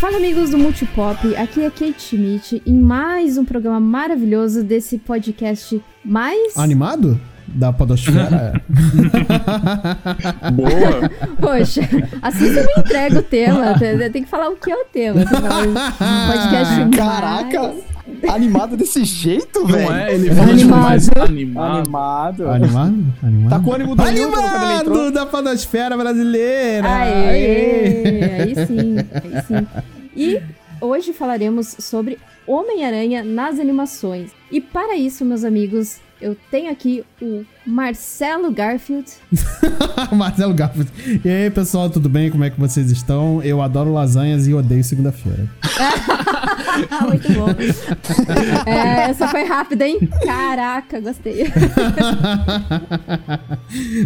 Fala amigos do Multipop, aqui é Kate Schmidt em mais um programa maravilhoso desse podcast mais Animado? Da Podosfera? Boa! Poxa, assim você não entrega o tema. Tem que falar o que é o tema. Um podcast Caraca! Animado desse jeito, velho. Não é? Ele falou Animado. mais animado. Animado. Animado? Animado? Tá com o ânimo do Newton. Animado da Podosfera brasileira! Aê! Aí sim, aí sim. E hoje falaremos sobre Homem-Aranha nas animações. E para isso, meus amigos, eu tenho aqui o Marcelo Garfield. Marcelo Garfield. E aí, pessoal, tudo bem? Como é que vocês estão? Eu adoro lasanhas e odeio segunda-feira. Muito bom. É, essa foi rápida, hein? Caraca, gostei.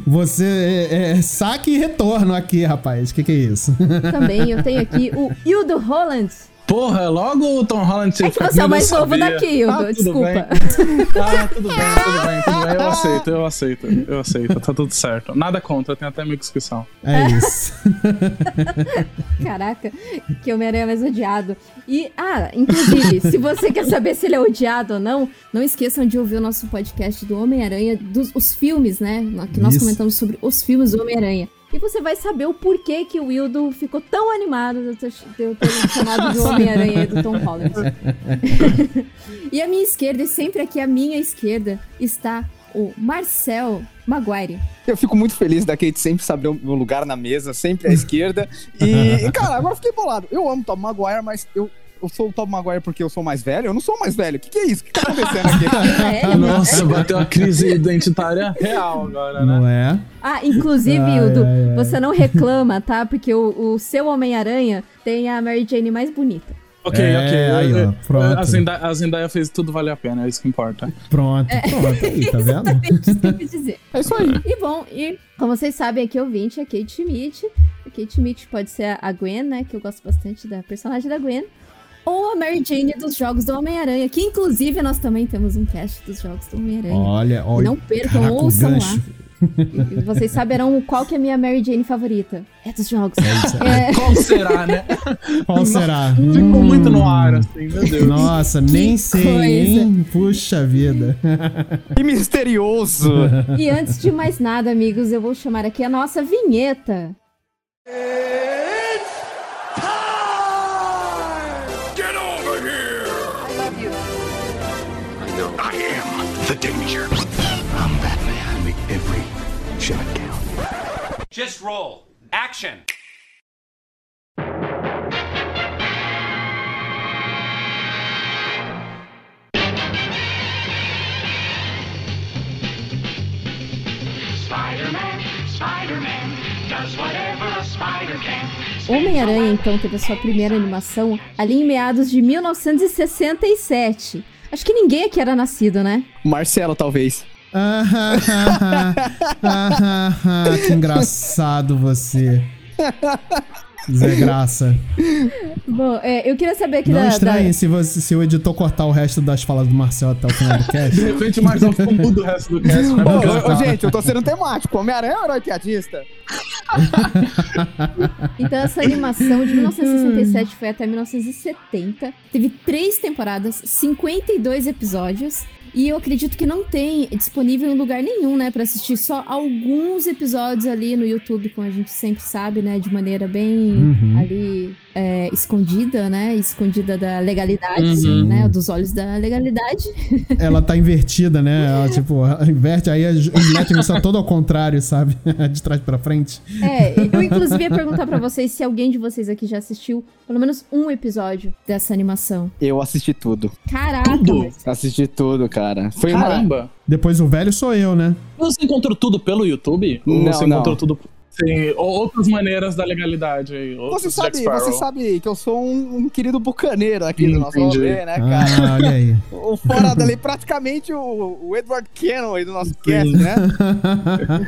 Você é, é saque e retorno aqui, rapaz. O que, que é isso? Também eu tenho aqui o Hildo Holland. Porra, logo o Tom Holland É que você é o mais novo daqui, Hildo. Ah, tudo Desculpa. bem. Ah, tudo bem, tudo bem, tudo bem. Eu aceito, eu aceito, eu aceito. Tá tudo certo. Nada contra, tem até minha inscrição. É isso. Caraca, que Homem-Aranha é mais odiado. E, ah, inclusive, se você quer saber se ele é odiado ou não, não esqueçam de ouvir o nosso podcast do Homem-Aranha, dos os filmes, né? Que nós Isso. comentamos sobre os filmes do Homem-Aranha. E você vai saber o porquê que o Wildo ficou tão animado de eu ter, de eu ter chamado do Homem-Aranha e do Tom Holland. e à minha esquerda, e sempre aqui à minha esquerda, está o Marcel Maguire. Eu fico muito feliz da Kate sempre saber o meu lugar na mesa, sempre à esquerda. E, cara, agora eu fiquei bolado. Eu amo Tom Maguire, mas eu, eu sou o Tom Maguire porque eu sou mais velho? Eu não sou mais velho. O que, que é isso? O que tá acontecendo aqui? É, Nossa, vai ter uma crise identitária real agora, né? Não é? Ah, inclusive, Ai, Hildo, ai, ai. você não reclama, tá? Porque o, o seu Homem-Aranha tem a Mary Jane mais bonita. Ok, É, ok. aí, ó, Eu- pronto. A Zendaya, a Zendaya fez tudo valer a pena, é isso que importa. Pronto, pronto. Aí, tá vendo? Isso que eu dizer. É isso aí. E bom, e como vocês sabem, aqui ouvinte é Kate Schmidt. A Kate Schmidt pode ser a Gwen, né? Que eu gosto bastante da personagem da Gwen. Ou a Mary Jane dos jogos do Homem-Aranha, que inclusive nós também temos um cast dos jogos do Homem-Aranha. Olha, olha. não percam, Caraca, ouçam lá. gancho. Vocês saberão qual que é a minha Mary Jane favorita. É dos jogos. isso. É, Qual será, né? Qual será? Ficou Hum, muito no ar, assim, meu Deus. Nossa, nem sei, coisa. hein? Puxa vida. Que misterioso. E antes de mais nada, amigos, eu vou chamar aqui a nossa vinheta. Get Just roll. Action. Spider-Man, Spider-Man, does whatever a spider can. Homem-Aranha, então, teve a sua primeira animação ali em meados de 1967. Acho que ninguém aqui era nascido, né? Marcelo, talvez. Ah, ah, ah, ah, ah, que engraçado você. Zé Graça. Bom, é, eu queria saber aqui Não da, estranhe da- se, você, se o editor cortar o resto das falas do Marcel até o final do cast. De repente o Marcelo ficou mudo o resto do cast. Ô, ô, ô, gente, eu tô sendo temático. Homem-Aranha é um herói piadista? Então, essa animação de 1967 foi até 1970. Teve três temporadas, 52 episódios. E eu acredito que não tem disponível em lugar nenhum, né, Pra assistir. Só alguns episódios ali no YouTube, como a gente sempre sabe, né? De maneira bem Uhum. ali é, escondida, né? Escondida da legalidade, Uhum. né? Dos olhos da legalidade. Ela tá invertida, né? Ela, tipo, ela inverte, aí eles metem isso todo ao contrário, sabe? De trás pra frente. É, eu inclusive ia perguntar pra vocês se alguém de vocês aqui já assistiu pelo menos um episódio dessa animação. Eu assisti tudo. Caraca, Tudo? mas- Assisti tudo, cara. Foi uma. Caramba. Depois o velho sou eu, né? Você encontrou tudo pelo YouTube? Ou Não, você não. encontrou tudo. Sim, ou outras maneiras da legalidade aí. Você sabe, você sabe que eu sou um, um querido bucaneiro aqui do nosso Entendi. rolê, né, cara? Ah, olha aí. O fora dali, praticamente o, o Edward Kennan aí do nosso cast, né?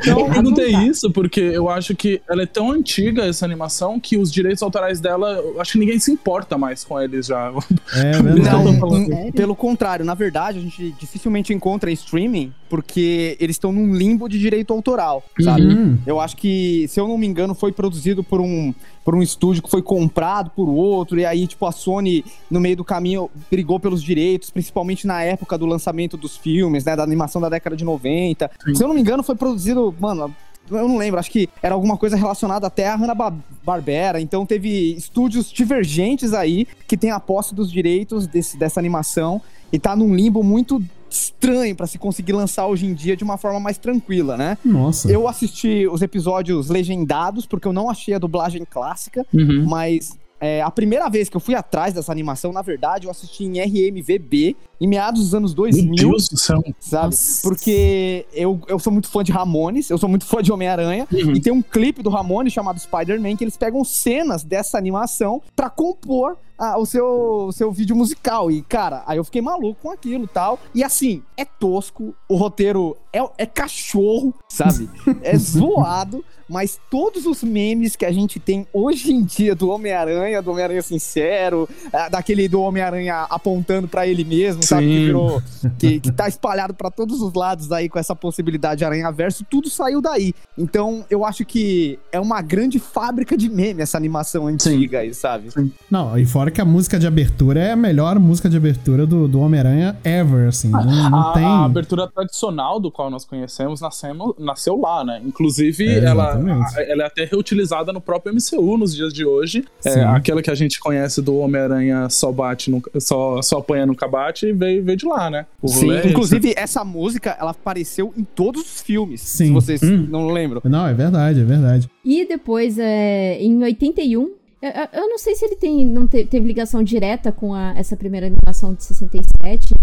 Então, Eu perguntei isso porque eu acho que ela é tão antiga, essa animação, que os direitos autorais dela, eu acho que ninguém se importa mais com eles já. É tô falando. Não, pelo contrário, na verdade, a gente dificilmente encontra em streaming porque eles estão num limbo de direito autoral, sabe? Hum. Eu acho que que, se eu não me engano, foi produzido por um, por um estúdio que foi comprado por outro, e aí, tipo, a Sony, no meio do caminho, brigou pelos direitos, principalmente na época do lançamento dos filmes, né, da animação da década de 90. Sim. Se eu não me engano, foi produzido, mano, eu não lembro, acho que era alguma coisa relacionada até a Hanna-Barbera, então teve estúdios divergentes aí que tem a posse dos direitos desse, dessa animação e tá num limbo muito estranho pra se conseguir lançar hoje em dia de uma forma mais tranquila, né? Nossa. Eu assisti os episódios legendados, porque eu não achei a dublagem clássica, Uhum. mas é, a primeira vez que eu fui atrás dessa animação, na verdade, eu assisti em RMVB, em meados dos anos Meu 2000, Deus do céu. sabe? Porque eu, eu sou muito fã de Ramones, eu sou muito fã de Homem-Aranha, Uhum. e tem um clipe do Ramones chamado Spider-Man que eles pegam cenas dessa animação pra compor ah, o, seu, o seu vídeo musical. E, cara, aí eu fiquei maluco com aquilo e tal. E assim, é tosco, o roteiro é, é cachorro, sabe? É zoado, mas todos os memes que a gente tem hoje em dia do Homem-Aranha, do Homem-Aranha sincero, ah, daquele do Homem-Aranha apontando pra ele mesmo, sabe? Que Sim. virou que, que tá espalhado pra todos os lados aí com essa possibilidade de aranha verso, tudo saiu daí. Então, eu acho que é uma grande fábrica de meme essa animação antiga aí, sabe? Não, e fora que a música de abertura é a melhor música de abertura do, do Homem-Aranha ever, assim. Não, não a, tem. a abertura tradicional do qual nós conhecemos nascemos, nasceu lá, né? Inclusive, É, ela, a- ela é até reutilizada no próprio MCU nos dias de hoje. É, aquela que a gente conhece do Homem-Aranha só bate, no, só, só apanha no cabate, veio, veio de lá, né? O Sim, rolê é inclusive essa música, ela apareceu em todos os filmes, se Sim. vocês Hum. não lembram. Não, é verdade, é verdade. E depois, é, em 81, eu, eu- eu não sei se ele tem, não te- teve ligação direta com a- essa primeira animação de 67,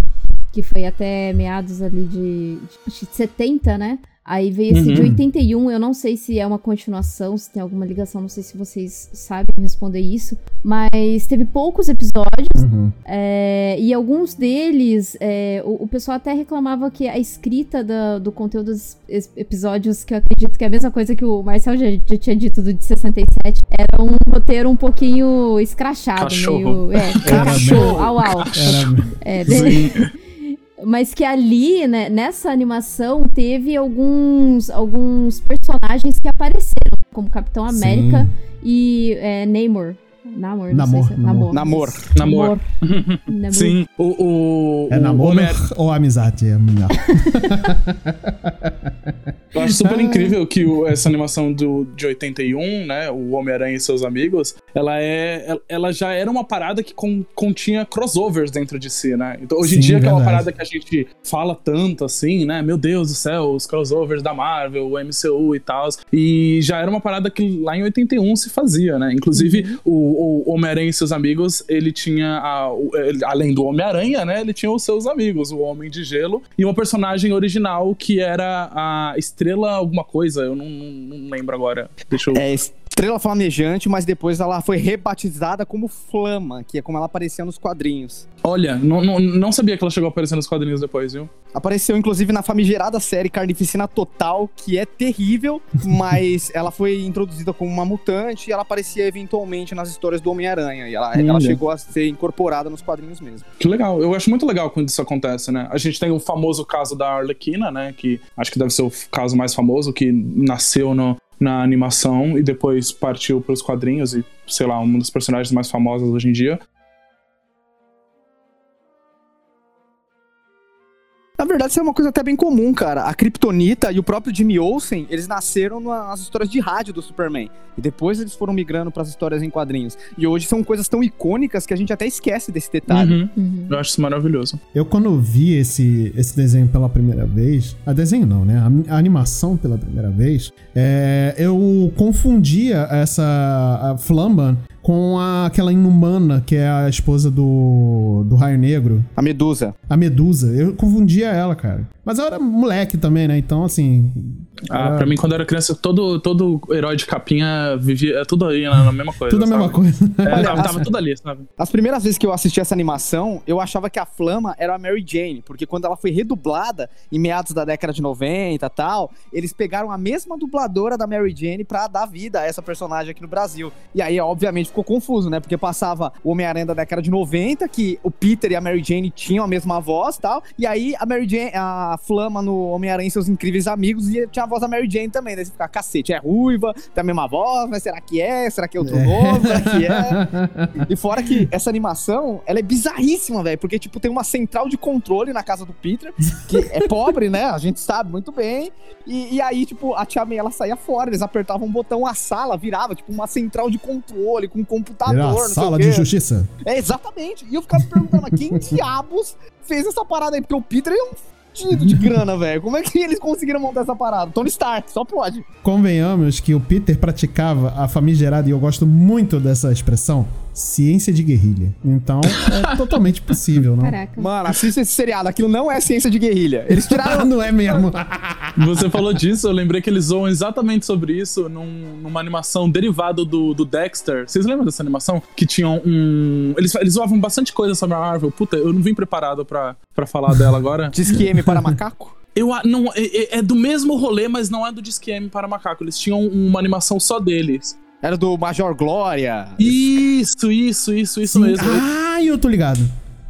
que foi até meados ali de, de 70, né? Aí veio esse de Uhum. 81, eu não sei se é uma continuação, se tem alguma ligação, não sei se vocês sabem responder isso. Mas teve poucos episódios, Uhum. é, e alguns deles, é, o, o pessoal até reclamava que a escrita da- do conteúdo dos episódios, que eu acredito que é a mesma coisa que o Marcel já, já tinha dito do de 67, era um roteiro um pouquinho escrachado, Cachorro. meio. É, cachorro, au au. Era. É, bem- Mas que ali, né, nessa animação, teve alguns, alguns personagens que apareceram, como Capitão América Sim. e é, Namor. Namor, não Namor, sei se é Namor. Namor. Namor. Namor. Sim, o. o É o namoro ou amizade? É melhor. Eu acho super incrível que o- essa animação do, de 81, né? O Homem-Aranha e seus amigos, ela é. ela- já era uma parada que con- continha crossovers dentro de si, né? Então, hoje em dia, que é uma verdade. parada que a gente fala tanto assim, né? Meu Deus do céu, os crossovers da Marvel, o MCU e tal. E já era uma parada que lá em 81 se fazia, né? Inclusive, o, o Homem-Aranha e seus amigos, ele tinha. a- o- ele- além do Homem-Aranha, né? Ele tinha os seus amigos, o Homem de Gelo, e uma personagem original que era a Estrela alguma coisa, eu não, não- não lembro agora. Deixa eu. É Estrela Flamejante, mas depois ela foi rebatizada como Flama, que é como ela aparecia nos quadrinhos. Olha, não, não, não sabia que ela chegou a aparecer nos quadrinhos depois, viu? Apareceu, inclusive, na famigerada série Carnificina Total, que é terrível, mas ela foi introduzida como uma mutante e ela aparecia eventualmente nas histórias do Homem-Aranha. E ela, ela chegou a ser incorporada nos quadrinhos mesmo. Que legal. Eu acho muito legal quando isso acontece, né? A gente tem o famoso caso da Arlequina, né? Que acho que deve ser o caso mais famoso, que nasceu no- na animação e depois partiu para os quadrinhos e, sei lá, um dos personagens mais famosos hoje em dia. Na verdade, isso é uma coisa até bem comum, cara. A Kryptonita e o próprio Jimmy Olsen, eles nasceram nas histórias de rádio do Superman. E depois eles foram migrando para as histórias em quadrinhos. E hoje são coisas tão icônicas que a gente até esquece desse detalhe. Uhum. Uhum. Eu acho isso maravilhoso. Eu, quando vi esse, esse desenho pela primeira vez, a desenho não, né? A, a animação pela primeira vez, é, eu confundia essa a Flamban com a- aquela inumana que é a esposa do, do Raio Negro, A Medusa. a Medusa. Eu confundia ela, cara. Mas eu era moleque também, né? Então, assim. Ah, era pra mim, quando eu era criança, todo, todo herói de capinha vivia é tudo aí na, na mesma coisa. Tudo a mesma sabe? coisa. É, Olha, tava, as- tava tudo ali, sabe? As primeiras vezes que eu assisti essa animação, eu achava que a Flama era a Mary Jane, porque quando ela foi redublada em meados da década de 90 e tal, eles pegaram a mesma dubladora da Mary Jane pra dar vida a essa personagem aqui no Brasil. E aí, obviamente, ficou confuso, né? Porque passava o Homem-Aranha da década de 90, que o Peter e a Mary Jane tinham a mesma voz e tal, e aí a Mary Jane, a a Flama no Homem-Aranha e seus incríveis amigos e tinha a voz da Mary Jane também. Daí você fica, cacete, é ruiva, tem a mesma voz, mas será que é? Será que é outro nome? Será que é? E fora que essa animação, ela é bizarríssima, velho, porque, tipo, tem uma central de controle na casa do Peter, que é pobre, né? A gente sabe muito bem. E, e aí, tipo, a Tia May, ela saía fora, eles apertavam um botão, a sala virava, tipo, uma central de controle com um computador, Era a sala de justiça. É, exatamente. E eu ficava perguntando, mas quem diabos fez essa parada aí? Porque o Peter é um de grana, velho. Como é que eles conseguiram montar essa parada? Tony Stark, só pode. Convenhamos que o Peter praticava a famigerada, e eu gosto muito dessa expressão, ciência de guerrilha. Então, é totalmente possível, não? Caraca. Mano, assista esse seriado. Aquilo não é ciência de guerrilha. Eles tiraram. não é mesmo? Você falou disso, eu lembrei que eles zoam exatamente sobre isso num- numa animação derivada do, do Dexter. Vocês lembram dessa animação? Que tinham um. Eles, eles zoavam bastante coisa sobre a Marvel. Puta, eu não vim preparado pra, pra falar dela agora. Disque M para macaco? Eu não é, é- é do mesmo rolê, mas não é do Disque M para Macaco. Eles tinham uma animação só deles. Era do Major Glória. Isso, isso, isso, isso Sim. mesmo. Ah, eu tô ligado.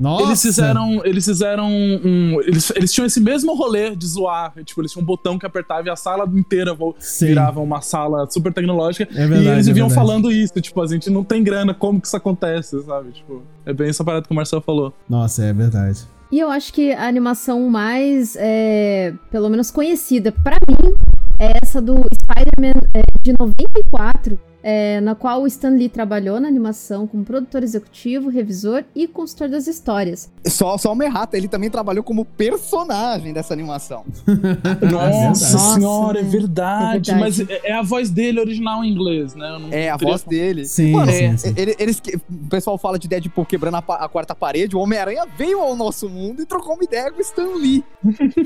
Nossa. Eles fizeram. Eles fizeram um. Eles, eles tinham esse mesmo rolê de zoar. Tipo, eles tinham um botão que apertava e a sala inteira Sim. virava uma sala super tecnológica. É verdade, e eles é viviam falando isso. Tipo, a gente não tem grana, como que isso acontece, sabe? Tipo, é bem essa parada que o Marcelo falou. Nossa, é verdade. E eu acho que a animação mais, é, pelo menos conhecida pra mim, é essa do Spider-Man é, de 94, é, na qual o Stan Lee trabalhou na animação como produtor executivo, revisor e consultor das histórias. Só, só uma errata, ele também trabalhou como personagem dessa animação. Nossa Nossa, senhora, é é verdade. verdade. Mas é, é a voz dele original em inglês, né? Eu não É, a voz dele. Sim, Mano, sim, é, sim. ele- Eles, que- o pessoal fala de Deadpool quebrando a, a quarta parede. O Homem-Aranha veio ao nosso mundo e trocou uma ideia com o Stan Lee.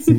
Sim.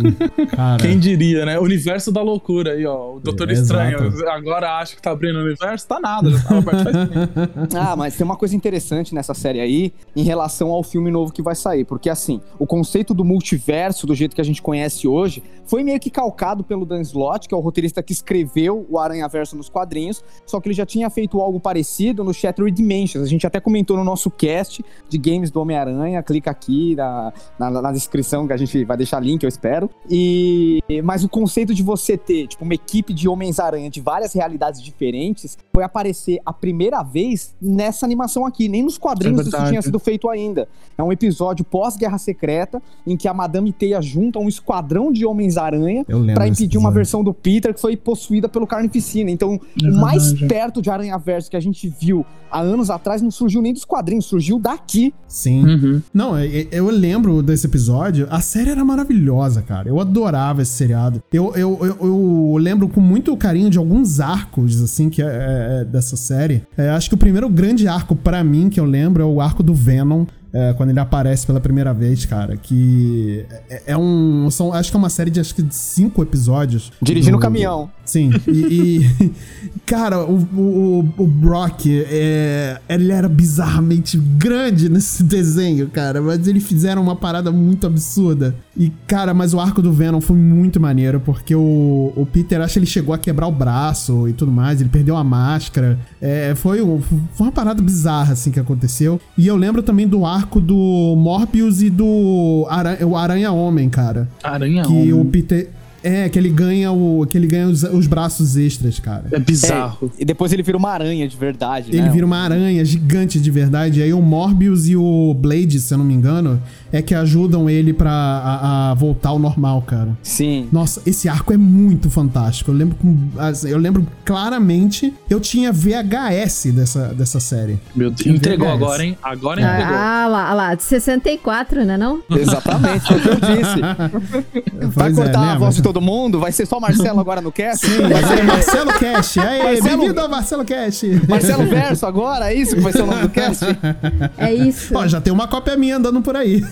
Cara, Quem diria, né? Universo da loucura aí, ó. O Doutor É, Estranho. exato. Agora acha que tá abrindo o universo? Tá nada, já tava perto faz tempo. Ah, mas tem uma coisa interessante nessa série aí em relação ao filme novo que vai sair. Porque, assim, o conceito do multiverso, do jeito que a gente conhece hoje, foi meio que calcado pelo Dan Slott, que é o roteirista que escreveu o Aranha-Verso nos quadrinhos. Só que ele já tinha feito algo parecido no Shattered Dimensions. A gente até comentou no nosso cast de games do Homem-Aranha. Clica aqui na, na, na descrição que a gente vai deixar link, eu espero. E mas o conceito de você ter tipo uma equipe de Homens-Aranha de várias realidades diferentes foi aparecer a primeira vez nessa animação aqui, nem nos quadrinhos É isso tinha sido feito ainda. É um episódio pós-Guerra Secreta em que a Madame Teia junta um esquadrão de Homens-Aranha eu desse impedir uma versão do Peter que foi possuída pelo Carnificina. Então, É o mais perto de Aranha Verso que a gente viu há anos atrás não surgiu nem dos quadrinhos, surgiu daqui. Sim. Uhum. Não, é- é- eu lembro desse episódio. A série era maravilhosa, cara. Eu adorava esse seriado. Eu, eu, eu, eu lembro com muito carinho de alguns arcos, assim, que é, é- dessa série. É, acho que o primeiro grande arco pra mim que eu lembro é o arco do Venom. é, quando ele aparece pela primeira vez, cara, que é, é um. São, acho que é uma série de acho que de cinco episódios. Dirigindo o do- caminhão. Sim, e, e, cara, o, o, o Brock, é, ele era bizarramente grande nesse desenho, cara, mas eles fizeram uma parada muito absurda. E, cara, mas o arco do Venom foi muito maneiro, porque o, o Peter, acho que ele chegou a quebrar o braço e tudo mais, ele perdeu a máscara. É, foi, um- foi uma parada bizarra, assim, que aconteceu. E eu lembro também do arco do Morbius e do Aranha, o Aranha-Homem, cara. Aranha Que Homem. o Peter. É, que ele ganha o. Que ele ganha os, os braços extras, cara. É bizarro. É, e depois ele vira uma aranha de verdade, Ele né? vira uma aranha gigante de verdade. E aí o Morbius e o Blade, se eu não me engano, é que ajudam ele pra a, a voltar ao normal, cara. Sim. Nossa, esse arco é muito fantástico. Eu lembro, com, assim, eu lembro claramente. Eu tinha VHS dessa, dessa série. Meu Deus. Entregou VHS. agora, hein? Agora entregou. Ah lá, lá, de 64, né não? Exatamente, foi o que eu disse. Vai é, cortar a né, voz mas- todo mundo? Vai ser só Marcelo agora no cast? Sim, Vai ser Marcelo Cash. Aí, Marcelo- bem-vindo ao Marcelo Cash. Marcelo Verso agora? É isso que vai ser o nome do cast? É isso. Ó, já tem uma cópia minha andando por aí.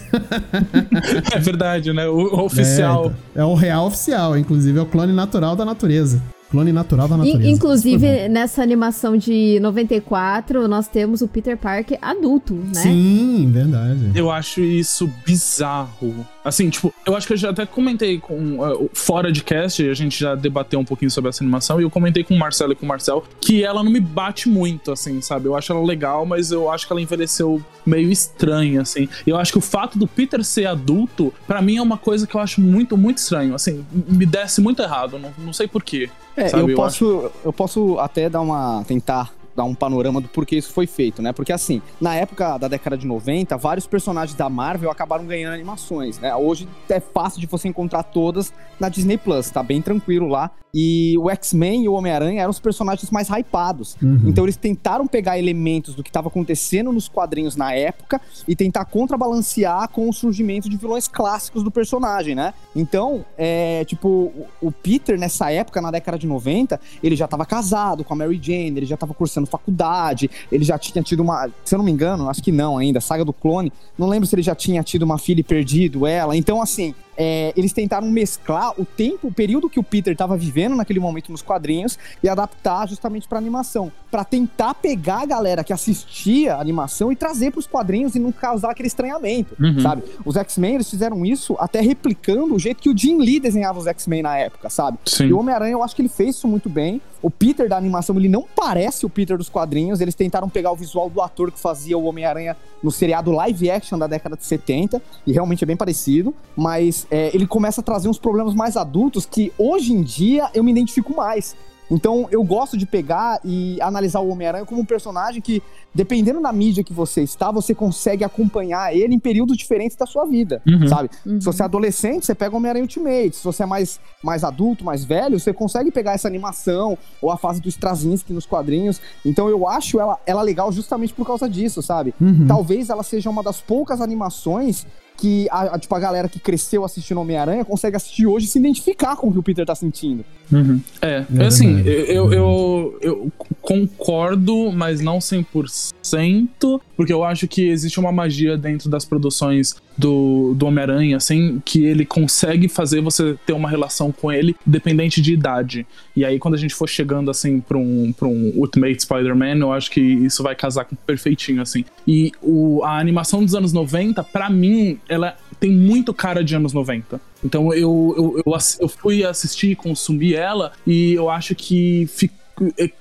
É verdade, né? O, o oficial. É. É o real oficial, inclusive é o clone natural da natureza. Clone natural da natureza. Inclusive, nessa animação de 94, nós temos o Peter Parker adulto, né? Sim, verdade. Eu acho isso bizarro. Assim, tipo, eu acho que eu já até comentei com. Uh, fora de cast, a gente já debateu um pouquinho sobre essa animação, e eu comentei com o Marcelo e com o Marcel que ela não me bate muito, assim, sabe? Eu acho ela legal, mas eu acho que ela envelheceu meio estranha, assim. Eu acho que o fato do Peter ser adulto, para mim é uma coisa que eu acho muito, muito estranho. Assim, me desce muito errado, não, não sei porquê. É, sabe? eu Eu posso, eu posso até dar uma. tentar dar um panorama do porquê isso foi feito, né? Porque assim, na época da década de 90, vários personagens da Marvel acabaram ganhando animações, né? Hoje é fácil de você encontrar todas na Disney Plus, tá bem tranquilo lá. E o X-Men e o Homem-Aranha eram os personagens mais hypados. Então eles tentaram pegar elementos do que estava acontecendo nos quadrinhos na época e tentar contrabalancear com o surgimento de vilões clássicos do personagem, né? Então, é, tipo, o- o Peter nessa época, na década de 90, ele já estava casado com a Mary Jane, ele já estava cursando faculdade, ele já tinha tido uma, se eu não me engano, acho que não ainda, Saga do Clone, não lembro se ele já tinha tido uma filha e perdido ela. Então, assim, é, eles tentaram mesclar o tempo, o período que o Peter estava vivendo naquele momento nos quadrinhos e adaptar justamente para animação, Pra tentar pegar a galera que assistia a animação e trazer para os quadrinhos e não causar aquele estranhamento, Uhum. sabe? Os X-Men eles fizeram isso até replicando o jeito que o Jim Lee desenhava os X-Men na época, sabe? Sim. E o Homem-Aranha, eu acho que ele fez isso muito bem. O Peter da animação, ele não parece o Peter dos quadrinhos. Eles tentaram pegar o visual do ator que fazia o Homem-Aranha no seriado live action da década de 70, e realmente é bem parecido. Mas é, ele começa a trazer uns problemas mais adultos que hoje em dia eu me identifico mais. Então eu gosto de pegar e analisar o Homem-Aranha como um personagem que, dependendo da mídia que você está, você consegue acompanhar ele em períodos diferentes da sua vida, Uhum. sabe? Uhum. Se você é adolescente, você pega o Homem-Aranha Ultimate. Se você é mais, mais adulto, mais velho, você consegue pegar essa animação ou a fase do Straczynski nos quadrinhos. Então eu acho ela, ela legal justamente por causa disso, sabe? Uhum. Talvez ela seja uma das poucas animações que a, a- tipo, a galera que cresceu assistindo Homem-Aranha consegue assistir hoje e se identificar com o que o Peter tá sentindo. Uhum. É, É assim, verdade. eu, eu, eu concordo, mas não 100%, porque eu acho que existe uma magia dentro das produções do, do Homem-Aranha, assim, que ele consegue fazer você ter uma relação com ele dependente de idade. E aí, quando a gente for chegando, assim, pra um, pra um Ultimate Spider-Man, eu acho que isso vai casar com perfeitinho, assim. E o, a animação dos anos 90, pra mim, ela tem muito cara de anos 90. Então eu, eu, eu, eu fui assistir e consumir ela e eu acho que fica é,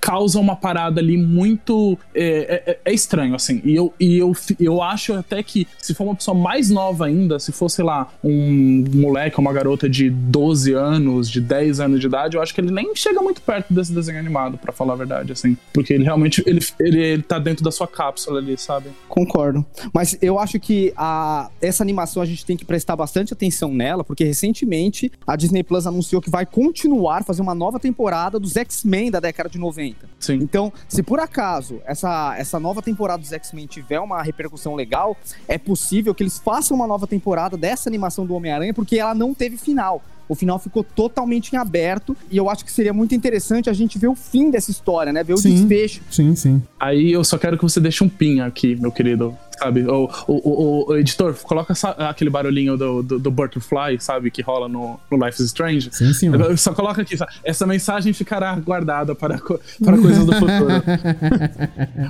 causa uma parada ali muito. É, é- é estranho, assim. E, eu, e eu, eu acho até que se for uma pessoa mais nova ainda, se for, sei lá, um moleque, uma garota de 12 anos, de 10 anos de idade, eu acho que ele nem chega muito perto desse desenho animado, pra falar a verdade, assim. Porque ele realmente ele, ele, ele tá dentro da sua cápsula ali, sabe? Concordo. Mas eu acho que a, essa animação a gente tem que prestar bastante atenção nela, porque recentemente a Disney Plus anunciou que vai continuar fazer uma nova temporada dos X-Men da década de 90. Sim. Então, se por acaso essa, essa nova temporada dos X-Men tiver uma repercussão legal, é possível que eles façam uma nova temporada dessa animação do Homem-Aranha, porque ela não teve final. O final ficou totalmente em aberto e eu acho que seria muito interessante a gente ver o fim dessa história, né? Ver o Sim. desfecho. Sim, sim. Aí eu só quero que você deixe um pin aqui, meu querido. Sabe? O, o, o, o editor, coloca essa- aquele barulhinho do, do, do Butterfly, sabe? Que rola no, no Life is Strange. Sim, senhor. Só coloca aqui, sabe? essa mensagem ficará guardada para, para coisas do futuro.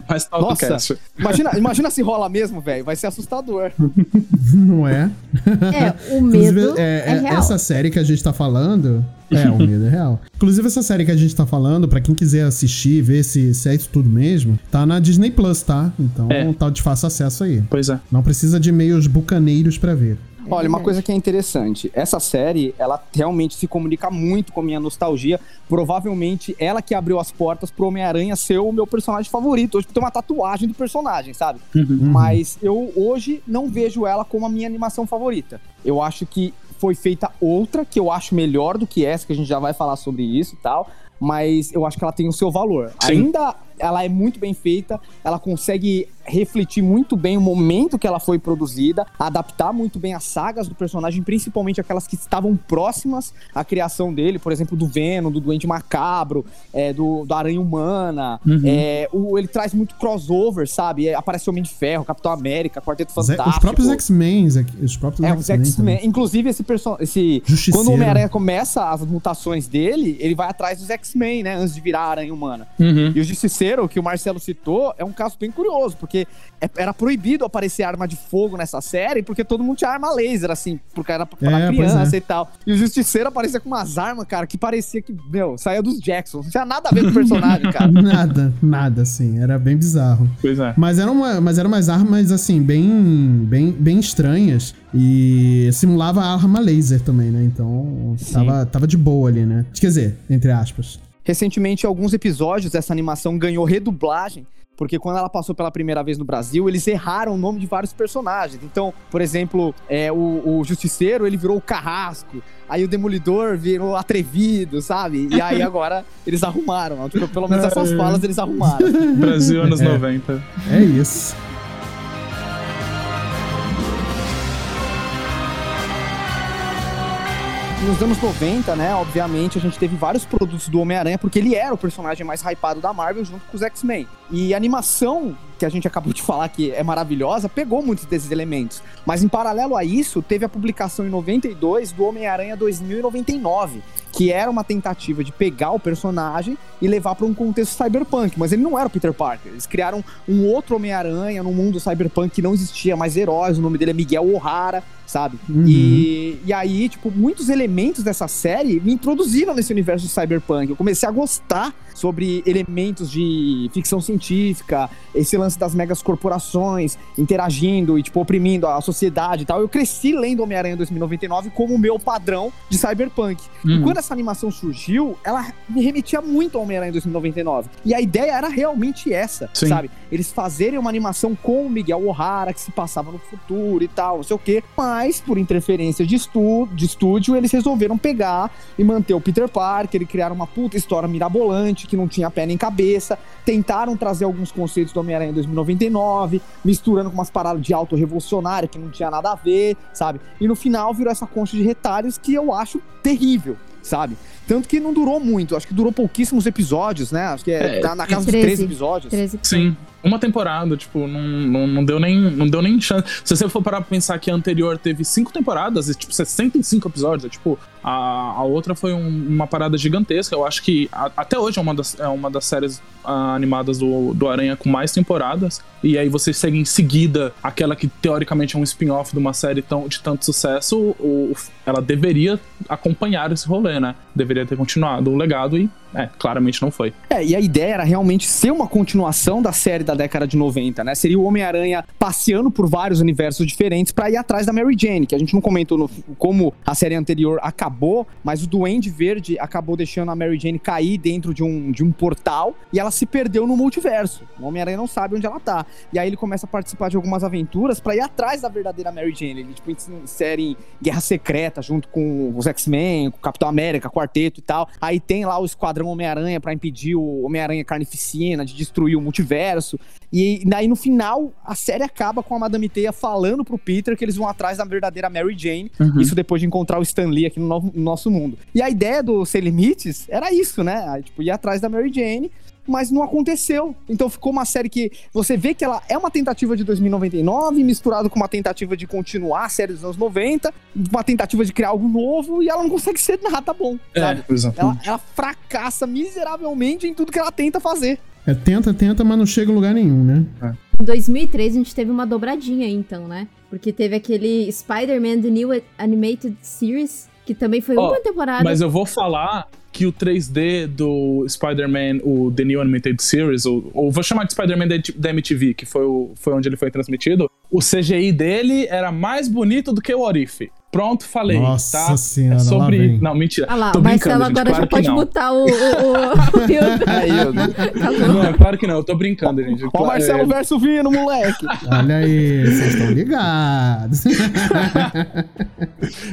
Mas tá no Nossa, cast. imagina, imagina se rola mesmo, velho. Vai ser assustador. Não é? É, o medo é, é- é- real. essa série que a gente tá falando. É, o medo é real. Inclusive, essa série que a gente tá falando, pra quem quiser assistir, ver se, se é isso tudo mesmo, tá na Disney Plus, tá? Então É. tá de fácil acesso aí. Pois é. Não precisa de meios bucaneiros pra ver. Olha, uma coisa que é interessante, essa série, ela realmente se comunica muito com a minha nostalgia. Provavelmente ela que abriu as portas pro Homem-Aranha ser o meu personagem favorito. Hoje tem uma tatuagem do personagem, sabe? Mas eu hoje não vejo ela como a minha animação favorita. Eu acho que foi feita outra que eu acho melhor do que essa, que a gente já vai falar sobre isso e tal. Mas eu acho que ela tem o seu valor. Sim. Ainda ela é muito bem feita, ela consegue refletir muito bem o momento que ela foi produzida, adaptar muito bem as sagas do personagem, principalmente aquelas que estavam próximas à criação dele, por exemplo, do Venom, do Doente Macabro, é, do, da Aranha Humana. Uhum. É, o- ele traz muito crossover, sabe? É, aparece Homem de Ferro, Capitão América, Quarteto Os, Fantástico. os próprios X-Men, os próprios É, os X-Men. X-Men. Inclusive, esse personagem. Quando o Homem-Aranha começa as mutações dele, ele vai atrás dos X-Men, né? Antes de virar a Aranha Humana. Uhum. E o Justiceiro Justiceiro, que o Marcelo citou, é um caso bem curioso, porque é- era proibido aparecer arma de fogo nessa série, porque todo mundo tinha arma laser, assim, porque era pra É, criança é. e tal. E o Justiceiro aparecia com umas armas, cara, que parecia que, meu, saía dos Jacksons. Não tinha nada a ver com o personagem, cara. Nada, nada, assim. Era bem bizarro. Pois é. Mas eram, uma, mas eram umas armas, assim, bem, bem, bem estranhas. E simulava a arma laser também, né? Então tava, tava de boa ali, né? Quer dizer, entre aspas. Recentemente, em alguns episódios, essa animação ganhou redublagem, porque quando ela passou pela primeira vez no Brasil, eles erraram o nome de vários personagens. Então, por exemplo, é, o, o Justiceiro, ele virou o Carrasco, aí o Demolidor virou Atrevido, sabe? E aí agora eles arrumaram, tipo, pelo menos essas falas eles arrumaram. Brasil anos É. 90. É isso. Nos anos 90, né, obviamente, a gente teve vários produtos do Homem-Aranha, porque ele era o personagem mais hypado da Marvel junto com os X-Men. E a animação, que a gente acabou de falar que é maravilhosa, pegou muitos desses elementos. Mas em paralelo a isso, teve a publicação em 92 do Homem-Aranha 2099, que era uma tentativa de pegar o personagem e levar para um contexto cyberpunk. Mas ele não era o Peter Parker. Eles criaram um outro Homem-Aranha num mundo cyberpunk que não existia mais heróis. O nome dele é Miguel O'Hara, sabe? Uhum. E, e aí, tipo, muitos elementos dessa série me introduziram nesse universo cyberpunk. Eu comecei a gostar sobre elementos de ficção científica, esse lance das megas corporações interagindo e, tipo, oprimindo a sociedade e tal. Eu cresci lendo Homem-Aranha 2099 como o meu padrão de cyberpunk. E Uhum. quando essa animação surgiu, ela me remetia muito ao Homem-Aranha 2099. E a ideia era realmente essa, Sim. sabe? Eles fazerem uma animação com o Miguel O'Hara, que se passava no futuro e tal, não sei o quê. Mas, por interferência de, estu de estúdio, eles resolveram pegar e manter o Peter Parker e criar uma puta história mirabolante que não tinha pé nem cabeça. Tentaram trazer alguns conceitos do Homem-Aranha 2099, misturando com umas paradas de auto-revolucionária que não tinha nada a ver, sabe? E no final virou essa concha de retalhos que eu acho terrível, sabe? Tanto que não durou muito, acho que durou pouquíssimos episódios, né? Acho que é, É, na, na casa dos 13. 13 episódios. 13 Sim. Uma temporada, tipo, não, não, não deu nem, não deu nem chance. Se você for parar pra pensar que a anterior teve cinco temporadas e, tipo, 65 episódios, é, tipo, a, a outra foi um- uma parada gigantesca. Eu acho que a- até hoje é uma das, é uma das séries ah, animadas do, do Aranha com mais temporadas. E aí você segue em seguida aquela que teoricamente é um spin-off de uma série tão, de tanto sucesso, o- ela deveria acompanhar esse rolê, né? Deveria ter continuado o legado e, é, claramente não foi. É, e a ideia era realmente ser uma continuação da série da década de 90, né? Seria o Homem-Aranha passeando por vários universos diferentes pra ir atrás da Mary Jane, que a gente não comentou no- como a série anterior acabou, mas o Duende Verde acabou deixando a Mary Jane cair dentro de um, de um portal e ela se perdeu no multiverso. O Homem-Aranha não sabe onde ela tá. E aí ele começa a participar de algumas aventuras pra ir atrás da verdadeira Mary Jane. Ele, tipo, insere em Guerra Secreta junto com os X-Men, com o Capitão América, Quarteto e tal. Aí tem lá o Esquadrão Homem-Aranha pra impedir o Homem-Aranha Carnificina de destruir o multiverso. E daí no final a série acaba com a Madame Teia falando pro Peter que eles vão atrás da verdadeira Mary Jane. Uhum. Isso depois de encontrar o Stan Lee aqui no, no- no nosso mundo. E a ideia do Sem Limites era isso, né? Tipo, ir atrás da Mary Jane. Mas não aconteceu. Então ficou uma série que você vê que ela é uma tentativa de 2099, misturado com uma tentativa de continuar a série dos anos 90, uma tentativa de criar algo novo, e ela não consegue ser nada bom, sabe? É, exato. Ela, ela fracassa miseravelmente em tudo que ela tenta fazer. É, tenta, tenta, mas não chega em lugar nenhum, né? Em 2003 a gente teve uma dobradinha aí, então, né? Porque teve aquele Spider-Man The New Animated Series, que também foi Ó, uma temporada. Mas eu vou falar que o 3D do Spider-Man, o The New Animated Series, ou, ou vou chamar de Spider-Man da, MTV, que foi, o, foi onde ele foi transmitido, o CGI dele era mais bonito do que o What If. Pronto, falei. Nossa tá? senhora, É lá sobre. vem. Não, mentira. Ah lá, Tô o brincando, Marcelo gente, agora claro já pode não. botar o. o, o... Aí, eu... Tá Não, claro que não, eu tô brincando, gente. Ó o Marcelo É, verso Vino, moleque. Olha aí, vocês estão ligados.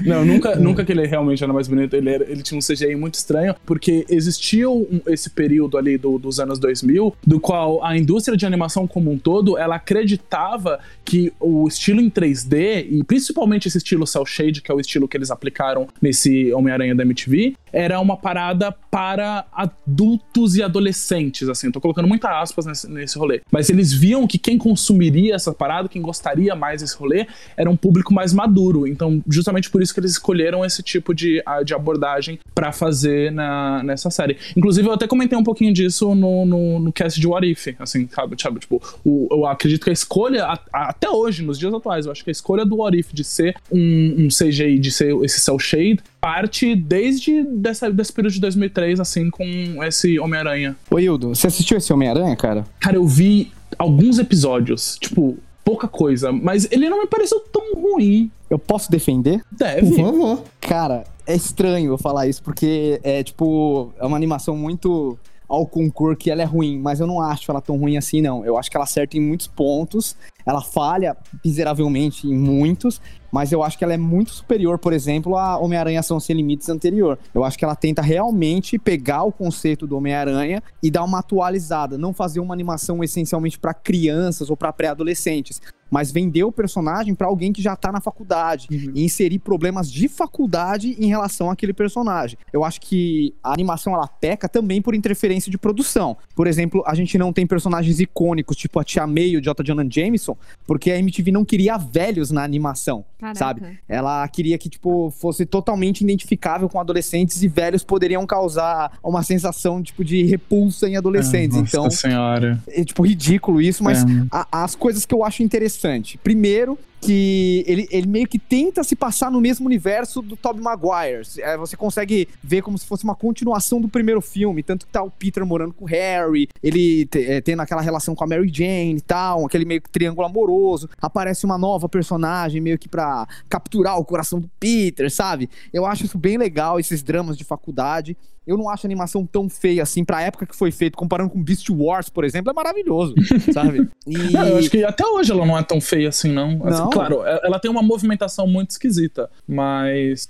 Não, nunca, nunca que ele realmente era mais bonito. Ele, era- ele tinha um CGI muito estranho, porque existia um- esse período ali do- dos anos 2000, do qual a indústria de animação como um todo, ela acreditava que o estilo em 3D, e principalmente esse estilo cel shade, que é o estilo que eles aplicaram nesse Homem-Aranha da MTV, era uma parada para adultos e adolescentes, assim. Tô colocando muitas aspas nesse, nesse rolê. Mas eles viam que quem consumiria essa parada, quem gostaria mais desse rolê, era um público mais maduro. Então, justamente por isso que eles escolheram esse tipo de, de abordagem para fazer na, nessa série. Inclusive, eu até comentei um pouquinho disso no, no, no cast de What If, assim, sabe? sabe tipo, o, eu acredito que a escolha, a, a, até hoje, nos dias atuais, eu acho que a escolha do What If de ser um, um CGI, de ser esse cel shade, parte desde dessa, desse período de 2003, assim, com esse Homem-Aranha. Ô, Hildo, você assistiu esse Homem-Aranha, cara? Cara, eu vi alguns episódios, tipo, pouca coisa, mas ele não me pareceu tão ruim. Eu posso defender? Deve. Por favor. Cara, é estranho eu falar isso, porque é tipo, é uma animação muito ao concurso que ela é ruim, mas eu não acho ela tão ruim assim, não. Eu acho que ela acerta em muitos pontos, ela falha miseravelmente em muitos, mas eu acho que ela é muito superior, por exemplo, a Homem-Aranha São Sem Limites anterior. Eu acho que ela tenta realmente pegar o conceito do Homem-Aranha e dar uma atualizada, não fazer uma animação essencialmente para crianças ou para pré-adolescentes, mas vender o personagem para alguém que já tá na faculdade uhum. e inserir problemas de faculdade em relação àquele personagem. Eu acho que a animação ela peca também por interferência de produção. Por exemplo, a gente não tem personagens icônicos, tipo a Tia May e o J. Jonah Jameson, porque a MTV não queria velhos na animação. Caraca. sabe? Ela queria que, tipo, fosse totalmente identificável com adolescentes e velhos poderiam causar uma sensação, tipo, de repulsa em adolescentes. É, então, senhora. é, tipo, ridículo isso, mas é. a, as coisas que eu acho interessante. Primeiro, que ele, ele meio que tenta se passar no mesmo universo do Tobey Maguire. É, você consegue ver como se fosse uma continuação do primeiro filme, tanto que tá o Peter morando com o Harry, ele é, tendo aquela relação com a Mary Jane e tal, aquele meio que triângulo amoroso. Aparece uma nova personagem meio que pra capturar o coração do Peter, sabe? Eu acho isso bem legal, esses dramas de faculdade. Eu não acho a animação tão feia assim pra época que foi feito, comparando com Beast Wars, por exemplo, é maravilhoso, sabe? E... Não, eu acho que até hoje ela não é tão feia assim, não. Assim, não. Claro, ela tem uma movimentação muito esquisita, mas.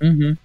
Uhum.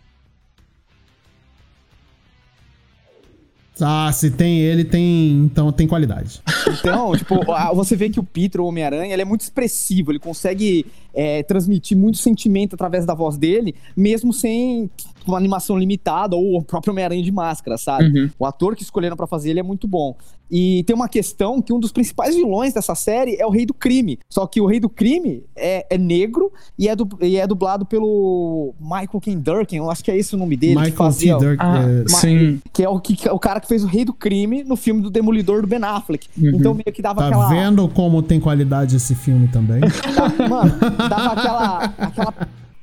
Ah, se tem ele, tem. Então tem qualidade. Então, tipo, você vê que o Peter, o Homem-Aranha, ele é muito expressivo, ele consegue é, transmitir muito sentimento através da voz dele, mesmo sem uma animação limitada ou o próprio Homem-Aranha de máscara, sabe? Uhum. O ator que escolheram para fazer ele é muito bom. E tem uma questão que um dos principais vilões dessa série é o Rei do Crime. Só que o Rei do Crime é, é negro e é, du, e é dublado pelo Michael Ken Durkin, eu acho que é esse o nome dele. Michael que fazia. Durkin. Ah, é... sim. Que é o, que, o cara que fez o Rei do Crime no filme do Demolidor do Ben Affleck. Uhum. Então meio que dava tá aquela... Tá vendo como tem qualidade esse filme também? Mano, dava aquela, aquela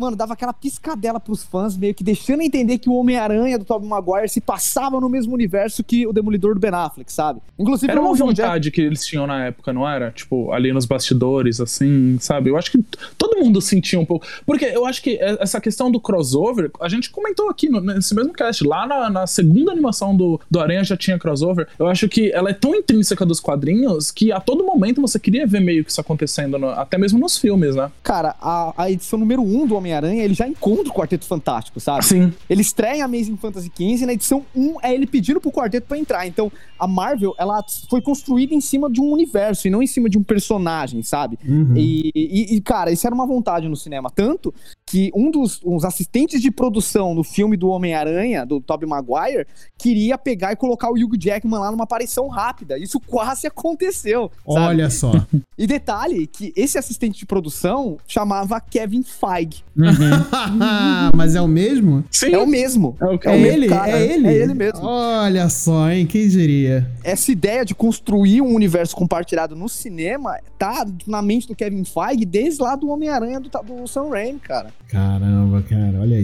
mano, dava aquela piscadela pros fãs, meio que deixando entender que o Homem-Aranha do Tobey Maguire se passava no mesmo universo que o Demolidor do Ben Affleck, sabe? Inclusive, era uma vontade que eles tinham na época, não era? Tipo, ali nos bastidores, assim, sabe? Eu acho que todo mundo sentia um pouco. Porque eu acho que essa questão do crossover, a gente comentou aqui no, nesse mesmo cast, lá na, na, segunda animação do, do Aranha já tinha crossover. Eu acho que ela é tão intrínseca dos quadrinhos que a todo momento você queria ver meio que isso acontecendo, no, até mesmo nos filmes, né? Cara, a, a edição número 1 um do Homem-Aranha, ele já encontra o Quarteto Fantástico, sabe? Sim. Ele estreia Amazing Fantasy XV e na edição 1 é ele pedindo pro quarteto para entrar. Então, a Marvel, ela foi construída em cima de um universo e não em cima de um personagem, sabe? Uhum. E, e, e, cara, isso era uma vontade no cinema. Tanto que um dos uns assistentes de produção no filme do Homem-Aranha, do Tobey Maguire, queria pegar e colocar o Hugh Jackman lá numa aparição rápida. Isso quase aconteceu. Sabe? Olha só. E detalhe que esse assistente de produção chamava Kevin Feige. Uhum. Mas é o mesmo? Sim. É o mesmo. É, o, é, é ele? Cara. É ele? É ele mesmo. Olha só, hein? Quem diria? Essa ideia de construir um universo compartilhado no cinema tá na mente do Kevin Feige desde lá do Homem-Aranha do, do Sam Raimi, cara. Caramba, cara, olha aí.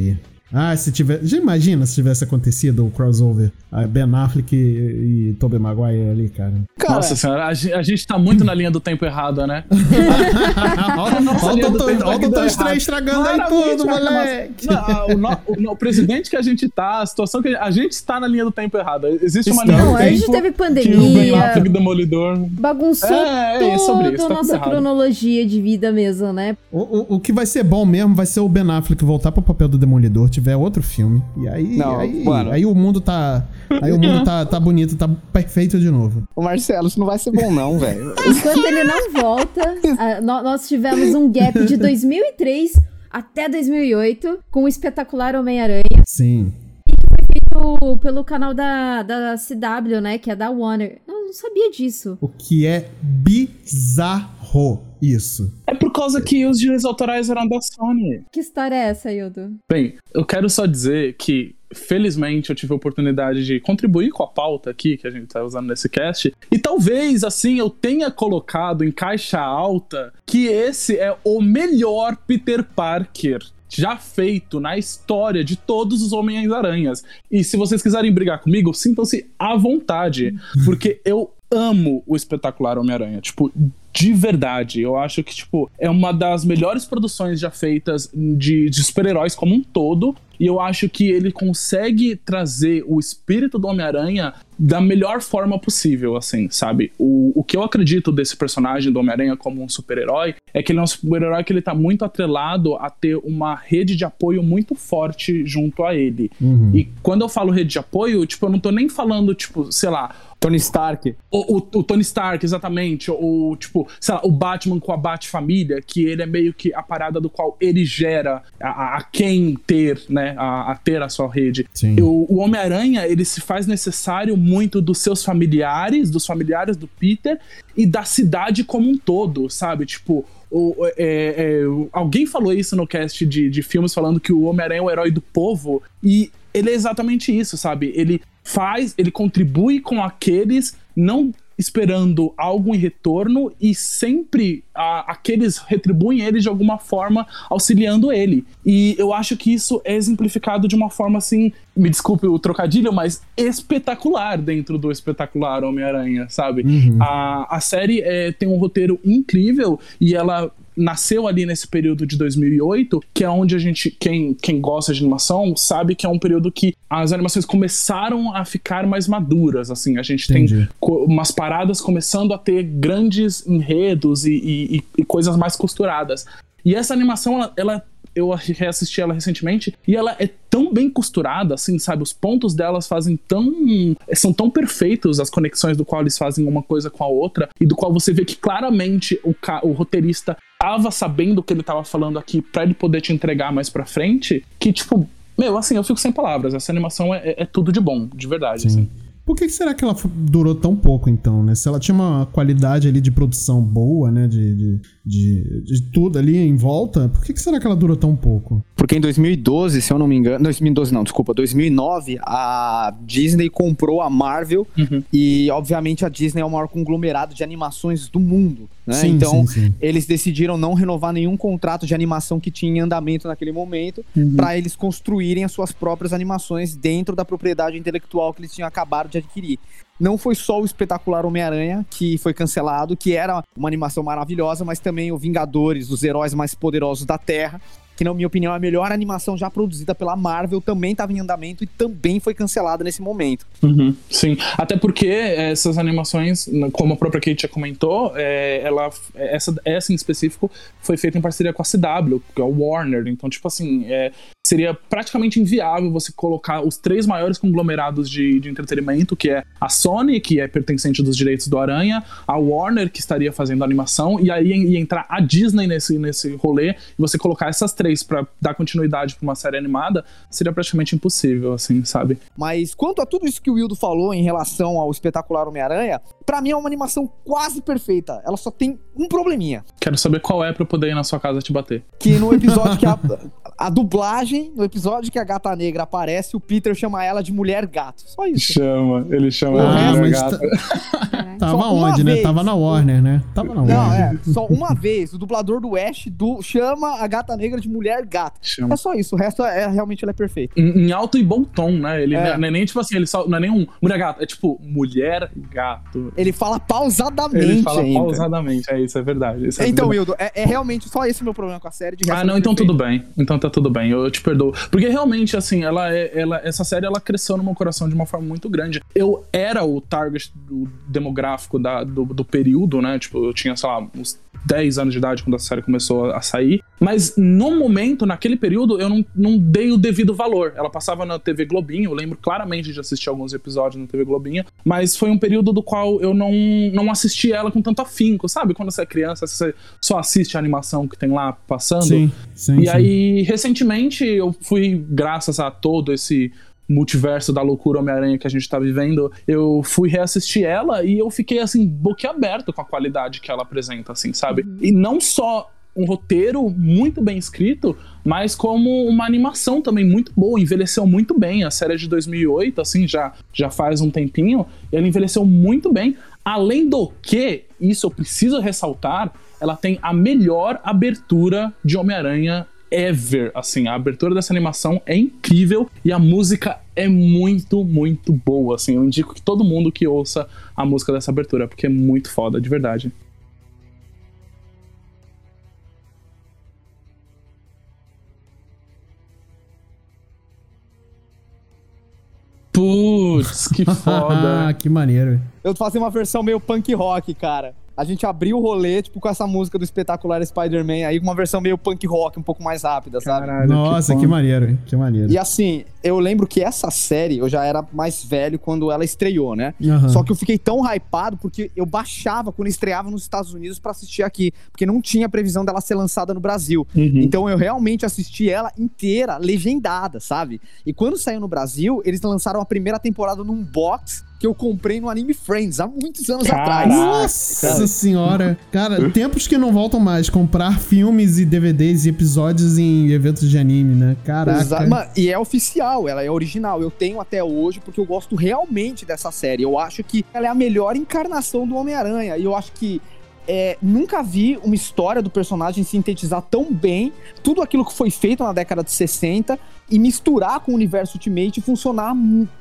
Ah, se tivesse. Já imagina se tivesse acontecido o crossover. Ben Affleck e, e Tobey Maguire ali, cara. cara. Nossa senhora, a, a, gente tá muito na linha do tempo errado, né? Olha o Doutor Estranho estragando aí tudo, moleque. Não, o, o, o, presidente que a gente tá, a situação que a gente, a gente está na linha do tempo errado. Existe uma linha não, do tempo. A gente teve pandemia. Ben Demolidor. Bagunçou é, é, toda isso, tá a nossa cronologia de vida mesmo, né? O, o, o que vai ser bom mesmo vai ser o Ben Affleck voltar pro papel do Demolidor tiver outro filme. E aí, não, aí, aí, o mundo tá. Aí o mundo tá, tá bonito, tá perfeito de novo. O Marcelo, isso não vai ser bom, não, velho. Enquanto ele não volta, nós tivemos um gap de 2003 até 2008 com o espetacular Homem-Aranha. Sim. pelo- Pelo canal da, da CW, né? Que é da Warner. Eu não sabia disso. O que é bizarro isso. É por causa que os direitos autorais eram da Sony. Que história é essa, Hildo? Bem, eu quero só dizer que, felizmente, eu tive a oportunidade de contribuir com a pauta aqui que a gente tá usando nesse cast. E talvez, assim, eu tenha colocado em caixa alta que esse é o melhor Peter Parker já feito na história de todos os Homens-Aranhas. E se vocês quiserem brigar comigo, sintam-se à vontade, porque eu amo o espetacular Homem-Aranha. Tipo, de verdade. Eu acho que, tipo, é uma das melhores produções já feitas de, de super-heróis como um todo. E eu acho que ele consegue trazer o espírito do Homem-Aranha da melhor forma possível, assim, sabe? O, o que eu acredito desse personagem do Homem-Aranha como um super-herói é que ele é um super-herói que ele tá muito atrelado a ter uma rede de apoio muito forte junto a ele. E quando eu falo rede de apoio, tipo, eu não tô nem falando, tipo, sei lá, Tony Stark. o, o- o Tony Stark, exatamente. Ou, tipo, sei lá, o Batman com a Bat-família, que ele é meio que a parada do qual ele gera a, a- quem ter, né? A, a ter a sua rede. Sim. O, o Homem-Aranha, ele se faz necessário muito dos seus familiares, dos familiares do Peter e da cidade como um todo, sabe? Tipo. o- é- é, alguém falou isso no cast de, de filmes falando que o Homem-Aranha é o herói do povo e ele é exatamente isso, sabe? Ele faz, ele contribui com aqueles não esperando algo em retorno e sempre a- aqueles retribuem ele de alguma forma auxiliando ele. E eu acho que isso é exemplificado de uma forma assim, me desculpe o trocadilho, mas espetacular dentro do espetacular Homem-Aranha, sabe? A, a série é, tem um roteiro incrível e ela nasceu ali nesse período de 2008, que é onde a gente, quem, quem gosta de animação, sabe que é um período que as animações começaram a ficar mais maduras, assim, a gente tem Entendi. co- umas paradas começando a ter grandes enredos e, e- e- e coisas mais costuradas. E essa animação, ela, ela- eu reassisti ela recentemente e ela é tão bem costurada, assim, sabe? Os pontos delas fazem tão. são tão perfeitos as conexões do qual eles fazem uma coisa com a outra e do qual você vê que claramente o, ca- o roteirista tava sabendo o que ele tava falando aqui pra ele poder te entregar mais pra frente, que, tipo. Meu, assim, eu fico sem palavras. Essa animação é, é- é tudo de bom, de verdade. assim. Por que, será que ela durou tão pouco, então, né? Se ela tinha uma qualidade ali de produção boa, né? De, de, de, de tudo ali em volta, por que, que será que ela durou tão pouco? Porque em 2012, se eu não me engano. 2012 não, desculpa. 2009, a Disney comprou a Marvel. Uhum. E, obviamente, a Disney é o maior conglomerado de animações do mundo. Né? Sim, então, sim, sim. eles decidiram não renovar nenhum contrato de animação que tinha em andamento naquele momento. Uhum. para eles construírem as suas próprias animações dentro da propriedade intelectual que eles tinham acabado de adquirir. Não foi só o espetacular Homem-Aranha que foi cancelado, que era uma animação maravilhosa, mas também o Vingadores, os heróis mais poderosos da Terra, que na minha opinião é a melhor animação já produzida pela Marvel, também estava em andamento e também foi cancelada nesse momento. Uhum, sim, até porque essas animações, como a própria Kate já comentou, é, ela, essa, essa em específico foi feita em parceria com a CW, que é o Warner. Então, tipo assim, é, seria praticamente inviável você colocar os três maiores conglomerados de, de entretenimento, que é a Sony, que é pertencente dos direitos do Aranha, a Warner, que estaria fazendo a animação, e aí ia entrar a Disney nesse, nesse rolê, e você colocar essas três pra dar continuidade pra uma série animada, seria praticamente impossível, assim, sabe? Mas quanto a tudo isso que o Wildo falou em relação ao espetacular Homem-Aranha, pra mim é uma animação quase perfeita. Ela só tem um probleminha. Quero saber qual é pra eu poder ir na sua casa te bater. Que no episódio que a, a dublagem, no episódio que a gata negra aparece, o Peter chama ela de mulher gato. Só isso. Chama, ele chama Ah, ela de mas gata. Caralho. Tava Só uma onde, né? vez. Tava na Warner, né? Tava na Não, Warner. é, só uma vez o dublador do Ash do, chama a gata negra de mulher gato. Chama. É só isso, o resto é, realmente ela é perfeita. Em, em alto e bom tom, né? Ele É. não é nem tipo assim, ele só, não é nem um mulher gato, é tipo mulher gato. Ele fala pausadamente Ele fala ainda. pausadamente, é isso, é verdade. isso é Então, verdade. Wildo, é, é realmente só esse o meu problema com a série. Ah, não, é então perfeita. tudo bem. Então tá tudo bem, eu te perdoo. Porque realmente, assim, ela é. Ela, essa série ela cresceu no meu coração de uma forma muito grande. Eu era o target do demográfico da, do, do período, né? Tipo, eu tinha, sei lá, uns 10 anos de idade quando a série começou a sair. Mas no momento, naquele período, eu não, não dei o devido valor. Ela passava na TV Globinho, eu lembro claramente de assistir alguns episódios na TV Globinho, mas foi um período do qual eu não, não assisti ela com tanto afinco, sabe? Quando você é criança, você só assiste a animação que tem lá passando. Sim, sim. E sim. aí, recentemente, eu fui, graças a todo esse multiverso da loucura Homem-Aranha que a gente tá vivendo, eu fui reassistir ela e eu fiquei, assim, boquiaberto com a qualidade que ela apresenta, assim, sabe? E não só um roteiro muito bem escrito, mas como uma animação também muito boa, envelheceu muito bem. A série é de 2008, assim, já, já faz um tempinho, e ela envelheceu muito bem. Além do que, isso eu preciso ressaltar, ela tem a melhor abertura de Homem-Aranha ever. Assim, a abertura dessa animação é incrível e a música é muito, muito boa. Assim, eu indico que todo mundo que ouça a música dessa abertura, porque é muito foda, de verdade. Putz, que foda. que maneiro. Eu fazer uma versão meio punk rock, cara. A gente abriu o rolê, tipo, com essa música do espetacular Spider-Man aí, com uma versão meio punk rock, um pouco mais rápida, sabe? Caralho, Nossa, que, foda. maneiro, que maneiro. E assim, eu lembro que essa série, eu já era mais velho quando ela estreou, né? Aham. Só que eu fiquei tão hypado porque eu baixava quando estreava nos Estados Unidos pra assistir aqui, porque não tinha previsão dela ser lançada no Brasil. Uhum. Então eu realmente assisti ela inteira, legendada, sabe? E quando saiu no Brasil, eles lançaram a primeira temporada num box que eu comprei no Anime Friends há muitos anos Caraca. atrás. Nossa senhora. Cara, tempos que não voltam mais. Comprar filmes e DVDs e episódios em eventos de anime, né? Caraca. Exa- Mano, e é oficial, ela é original. Eu tenho até hoje porque eu gosto realmente dessa série. Eu acho que ela é a melhor encarnação do Homem-Aranha. E eu acho que é, nunca vi uma história do personagem sintetizar tão bem tudo aquilo que foi feito na década de 60 e misturar com o universo Ultimate e funcionar,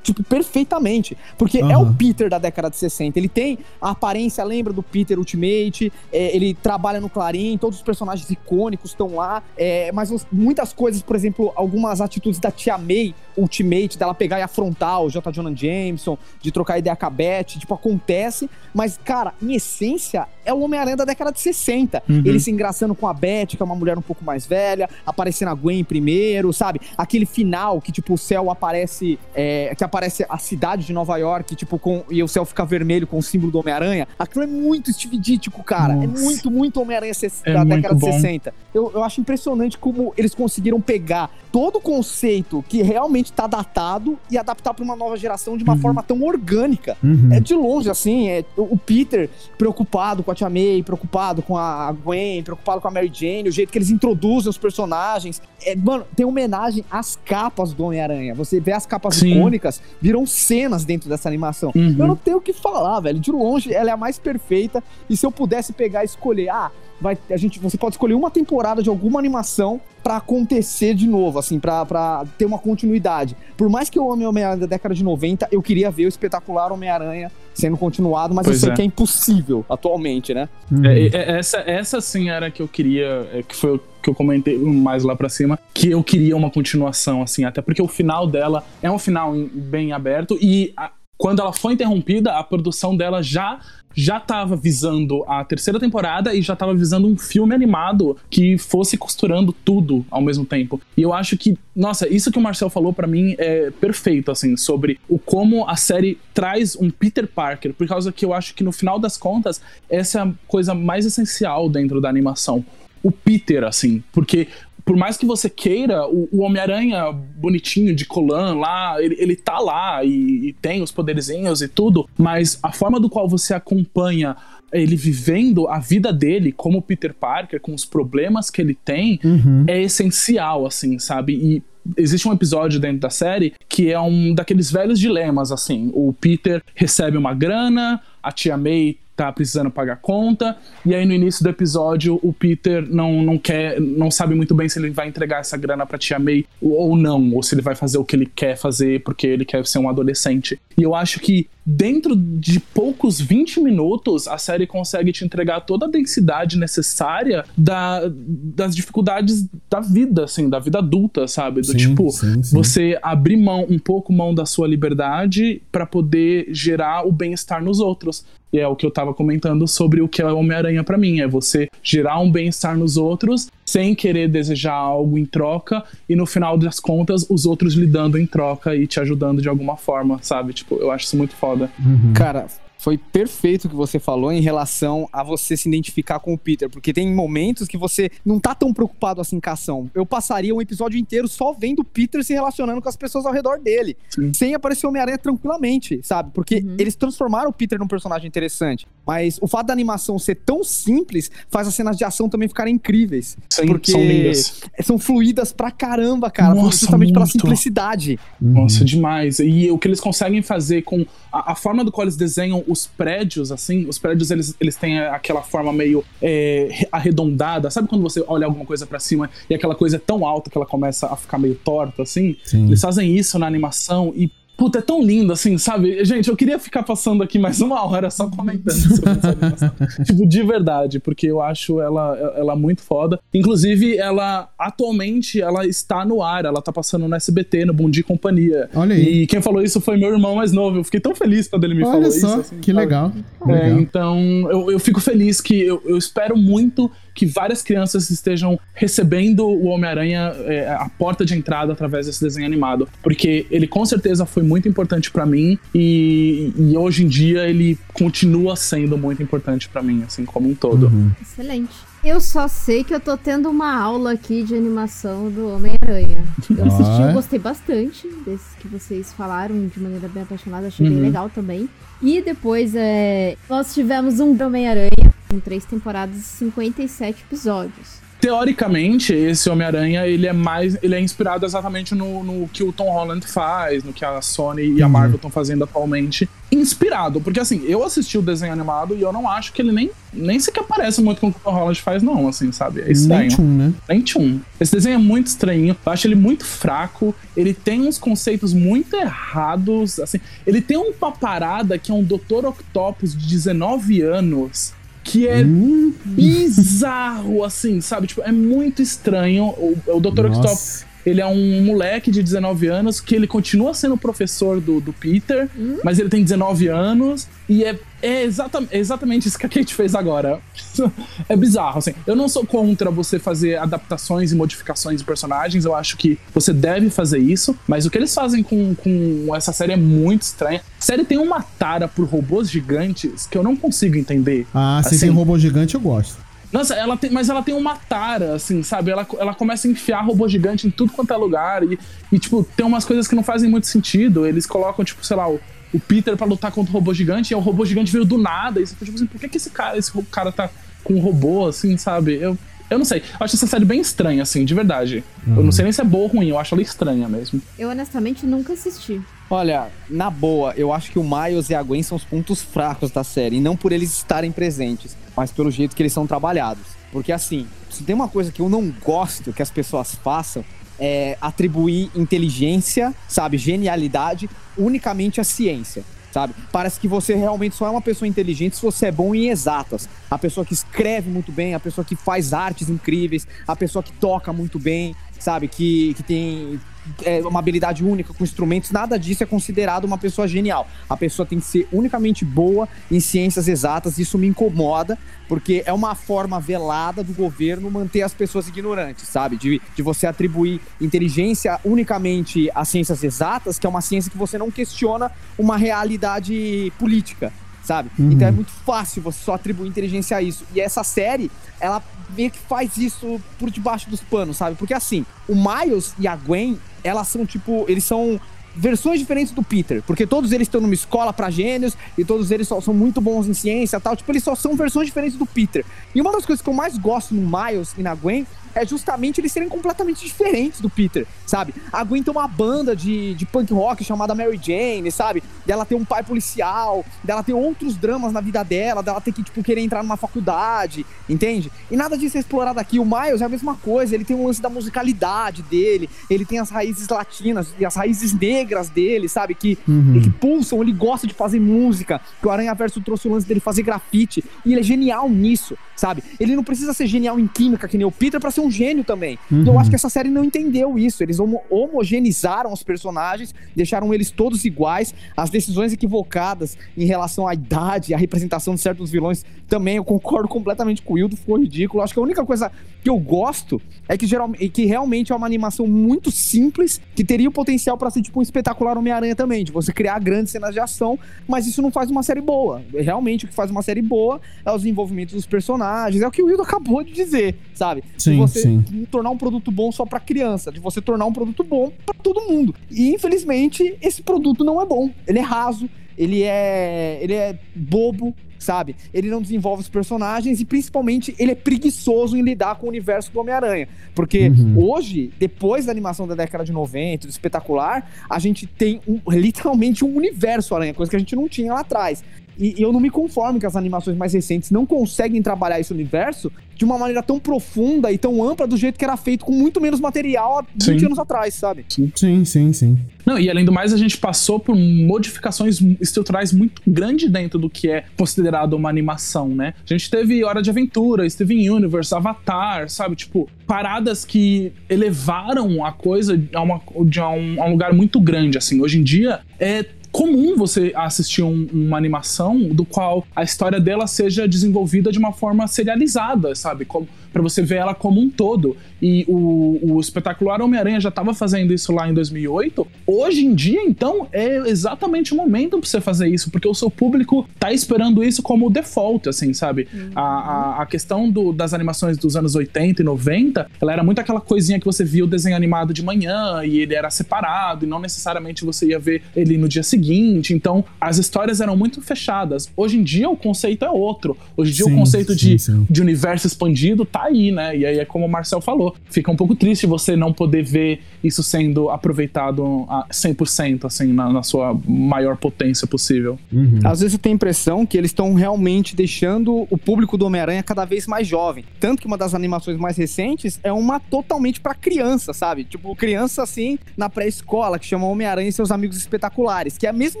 tipo, perfeitamente. Porque é Aham. o Peter da década de 60. Ele tem a aparência, lembra do Peter Ultimate, é, ele trabalha no Clarim, todos os personagens icônicos estão lá, é, mas muitas coisas, por exemplo, algumas atitudes da Tia May Ultimate, dela pegar e afrontar o J. Jonah Jameson, de trocar ideia com a Beth, tipo, acontece, mas, cara, em essência, é o Homem-Aranha da década de 60. Uhum. Ele se engraçando com a Beth, que é uma mulher um pouco mais velha, aparecendo a Gwen primeiro, sabe? Aquele final que, tipo, o céu aparece, é, que aparece a cidade de Nova York, tipo, com, e o céu fica vermelho com o símbolo do Homem-Aranha. Aquilo é muito Steve Ditko, cara. É Nossa. muito, muito Homem-Aranha É da década de bom. 60. Eu, eu acho impressionante como eles conseguiram pegar todo o conceito que realmente tá datado e adaptar pra uma nova geração de uma Uhum. forma tão orgânica. Uhum. É de longe, assim, é o o Peter preocupado com a Tia May, preocupado com a Gwen, preocupado com a Mary Jane, o jeito que eles introduzem os personagens. É, mano, tem homenagem às capas do Homem-Aranha. Você vê as capas Sim. icônicas, viram cenas dentro dessa animação. Uhum. Eu não tenho o que falar, velho. De longe, ela é a mais perfeita. E se eu pudesse pegar e escolher, ah, vai, a gente, você pode escolher uma temporada de alguma animação pra acontecer de novo, assim, pra, pra ter uma continuidade. Por mais que eu ame o Homem-Aranha da década de 90, eu queria ver o espetacular Homem-Aranha sendo continuado, mas Pois eu sei é. que é impossível atualmente, né? Uhum. É, é, essa, essa sim era a que eu queria, é, que foi o que eu comentei mais lá pra cima, que eu queria uma continuação, assim, até porque o final dela é um final em- bem aberto e a- quando ela foi interrompida, a produção dela já já tava visando a terceira temporada e já tava visando um filme animado que fosse costurando tudo ao mesmo tempo. E eu acho que, nossa, isso que o Marcel falou pra mim é perfeito, assim, sobre o como a série traz um Peter Parker, por causa que eu acho que no final das contas, essa é a coisa mais essencial dentro da animação. O Peter, assim, porque por mais que você queira, o, o Homem-Aranha bonitinho de Colan lá, ele, ele tá lá e, e tem os poderzinhos e tudo, mas a forma do qual você acompanha ele vivendo a vida dele como Peter Parker, com os problemas que ele tem, Uhum. é essencial, assim, sabe? E existe um episódio dentro da série que é um daqueles velhos dilemas, assim. O Peter recebe uma grana, a tia May tá precisando pagar conta, e aí no início do episódio o Peter não, não quer, não sabe muito bem se ele vai entregar essa grana pra tia May ou não, ou se ele vai fazer o que ele quer fazer porque ele quer ser um adolescente. E eu acho que dentro de poucos 20 minutos a série consegue te entregar toda a densidade necessária da, das dificuldades da vida, assim, da vida adulta, sabe? Do Sim, tipo, sim, sim. você abrir mão um pouco mão da sua liberdade pra poder gerar o bem-estar nos outros. E é o que eu tava comentando sobre o que é o Homem-Aranha pra mim. É você gerar um bem-estar nos outros sem querer desejar algo em troca e no final das contas os outros lhe dando em troca e te ajudando de alguma forma, sabe? Tipo, eu acho isso muito foda. Cara, foi perfeito o que você falou em relação a você se identificar com o Peter, porque tem momentos que você não tá tão preocupado assim com a ação. Eu passaria um episódio inteiro só vendo o Peter se relacionando com as pessoas ao redor dele, Sim. sem aparecer o Homem-Aranha tranquilamente, sabe? Porque eles transformaram o Peter num personagem interessante, mas o fato da animação ser tão simples faz as cenas de ação também ficarem incríveis. Sim, porque são lindas. são fluídas pra caramba, cara, Nossa, justamente pela muito. simplicidade. Nossa, demais. E o que eles conseguem fazer com a, a forma do qual eles desenham os prédios, assim, os prédios eles, eles têm aquela forma meio é, re- arredondada. Sabe quando você olha alguma coisa pra cima e aquela coisa é tão alta que ela começa a ficar meio torta, assim? Sim. Eles fazem isso na animação e. Puta, é tão lindo, assim, sabe? Gente, eu queria ficar passando aqui mais uma hora só comentando sobre essa animação. tipo, de verdade, porque eu acho ela, ela muito foda. Inclusive, ela, atualmente, ela está no ar, ela tá passando no SBT, no Bom Dia e Companhia. Olha aí. E quem falou isso foi meu irmão mais novo. Eu fiquei tão feliz quando ele me Olha falou só, isso. assim, que sabe? legal. É, legal. então, eu, eu fico feliz que eu, eu espero muito que várias crianças estejam recebendo o Homem-Aranha é, a porta de entrada através desse desenho animado. Porque ele com certeza foi muito importante pra mim e, e hoje em dia ele continua sendo muito importante pra mim, assim, como um todo. Uhum. Excelente. Eu só sei que eu tô tendo uma aula aqui de animação do Homem-Aranha. Eu assisti, Ah, é? eu gostei bastante desses que vocês falaram de maneira bem apaixonada, achei bem Uhum. legal também. E depois é, nós tivemos um Homem-Aranha com três temporadas e 57 episódios. Teoricamente, esse Homem-Aranha, ele é mais. Ele é inspirado exatamente no, no que o Tom Holland faz, no que a Sony e a Marvel estão fazendo atualmente. Inspirado, porque assim, eu assisti o desenho animado e eu não acho que ele nem, nem sequer parece muito com o que o Tom Holland faz, não, assim, sabe? É estranho. Nem tchum, né? Nem tchum. Esse desenho é muito estranho. Eu acho ele muito fraco. Ele tem uns conceitos muito errados. Assim, ele tem uma parada que é um Dr. Octopus de 19 anos. Que é Hum, bizarro, assim, sabe? Tipo, é muito estranho. O, o Dr. Octopus, ele é um moleque de 19 anos que ele continua sendo professor do, do Peter, mas ele tem 19 anos e é, é, exata, é exatamente isso que a Kate fez agora. é bizarro, assim. Eu não sou contra você fazer adaptações e modificações de personagens, eu acho que você deve fazer isso, mas o que eles fazem com, com essa série é muito estranha. A série tem uma tara por robôs gigantes que eu não consigo entender. Ah, se Assim, tem robô gigante, eu gosto. Nossa, ela tem, mas ela tem uma tara, assim, sabe? Ela, ela começa a enfiar robô gigante em tudo quanto é lugar. E, e, tipo, tem umas coisas que não fazem muito sentido. Eles colocam, tipo, sei lá, o, o Peter pra lutar contra o robô gigante, e o robô gigante veio do nada. E você fica, tipo assim, por que, que esse cara, esse cara tá com um robô, assim, sabe? Eu, eu não sei. Eu acho essa série bem estranha, assim, de verdade. Eu não sei nem se é boa ou ruim, eu acho ela estranha mesmo. Eu honestamente nunca assisti. Olha, na boa, eu acho que o Miles e a Gwen são os pontos fracos da série, e não por eles estarem presentes, mas pelo jeito que eles são trabalhados. Porque assim, se tem uma coisa que eu não gosto que as pessoas façam, é atribuir inteligência, sabe, genialidade, unicamente à ciência. Sabe? Parece que você realmente só é uma pessoa inteligente se você é bom em exatas. A pessoa que escreve muito bem, a pessoa que faz artes incríveis, a pessoa que toca muito bem, sabe? Que, que tem é, uma habilidade única com instrumentos, nada disso é considerado uma pessoa genial. A pessoa tem que ser unicamente boa em ciências exatas, isso me incomoda, porque é uma forma velada do governo manter as pessoas ignorantes, sabe? De, de você atribuir inteligência unicamente às ciências exatas, que é uma ciência que você não questiona uma realidade política. Sabe? Então é muito fácil você só atribuir inteligência a isso. E essa série, ela meio que faz isso por debaixo dos panos, sabe? Porque assim, o Miles e a Gwen, elas são tipo, eles são versões diferentes do Peter, porque todos eles estão numa escola pra gênios e todos eles só são muito bons em ciência e tal, tipo, eles só são versões diferentes do Peter. E uma das coisas que eu mais gosto no Miles e na Gwen é justamente eles serem completamente diferentes do Peter, sabe? A Gwen tem uma banda de, de punk rock chamada Mary Jane, sabe? Dela ter um pai policial, dela ter outros dramas na vida dela, dela ter que, tipo, querer entrar numa faculdade, entende? E nada disso é explorado aqui. O Miles é a mesma coisa, ele tem um lance da musicalidade dele, ele tem as raízes latinas e as raízes negras dele, sabe? Que, que pulsam, ele gosta de fazer música, que o Aranha Verso trouxe o lance dele fazer grafite, e ele é genial nisso, sabe? Ele não precisa ser genial em química, que nem o Peter, pra ser um gênio também. Uhum. E eu acho que essa série não entendeu isso. Eles homo homogeneizaram os personagens, deixaram eles todos iguais. As decisões equivocadas em relação à idade, à representação de certos vilões, também eu concordo completamente com o Wildo, ficou ridículo. Acho que a única coisa que eu gosto é que, geralmente, que realmente é uma animação muito simples, que teria o potencial para ser tipo um espetacular Homem-Aranha também, de você criar grandes cenas de ação, mas isso não faz uma série boa. Realmente o que faz uma série boa é o desenvolvimento dos personagens, é o que o Wildo acabou de dizer, sabe? Sim, você sim. tornar um produto bom só pra criança, de você tornar um produto bom pra todo mundo. E infelizmente esse produto não é bom. Ele é raso, ele é ele é bobo, sabe? Ele não desenvolve os personagens e principalmente ele é preguiçoso em lidar com o universo do Homem-Aranha. Porque Uhum. hoje, depois da animação da década de 90, do espetacular, a gente tem um- literalmente um universo Aranha, coisa que a gente não tinha lá atrás. E, e eu não me conformo que as animações mais recentes não conseguem trabalhar esse universo de uma maneira tão profunda e tão ampla do jeito que era feito com muito menos material há 20 Sim. anos atrás, sabe? Sim, sim, sim. Não, e além do mais, a gente passou por modificações estruturais muito grandes dentro do que é considerado uma animação, né? A gente teve Hora de Aventura, Steven Universe, Avatar, sabe? Tipo, paradas que elevaram a coisa a, uma, de a um, a um lugar muito grande, assim. Hoje em dia, é comum você assistir um- uma animação do qual a história dela seja desenvolvida de uma forma serializada, sabe? Como, para você ver ela como um todo. E o, o espetacular Homem-Aranha já estava fazendo isso lá em 2008. Hoje em dia, então, é exatamente o momento para você fazer isso, porque o seu público tá esperando isso como default, assim, sabe? A, a, a questão do- das animações dos anos 80 e 90, ela era muito aquela coisinha que você via o desenho animado de manhã e ele era separado, e não necessariamente você ia ver ele no dia seguinte. Então, as histórias eram muito fechadas. Hoje em dia, o conceito é outro. Hoje em dia, Sim, o conceito sim, de, sim. de universo expandido tá aí, né? E aí é como o Marcel falou. Fica um pouco triste você não poder ver isso sendo aproveitado a 100%, assim, na, na sua maior potência possível. Uhum. Às vezes eu tenho a impressão que eles estão realmente deixando o público do Homem-Aranha cada vez mais jovem. Tanto que uma das animações mais recentes é uma totalmente pra criança, sabe? Tipo, criança assim, na pré-escola, que chama Homem-Aranha e seus amigos espetaculares, que é a mesma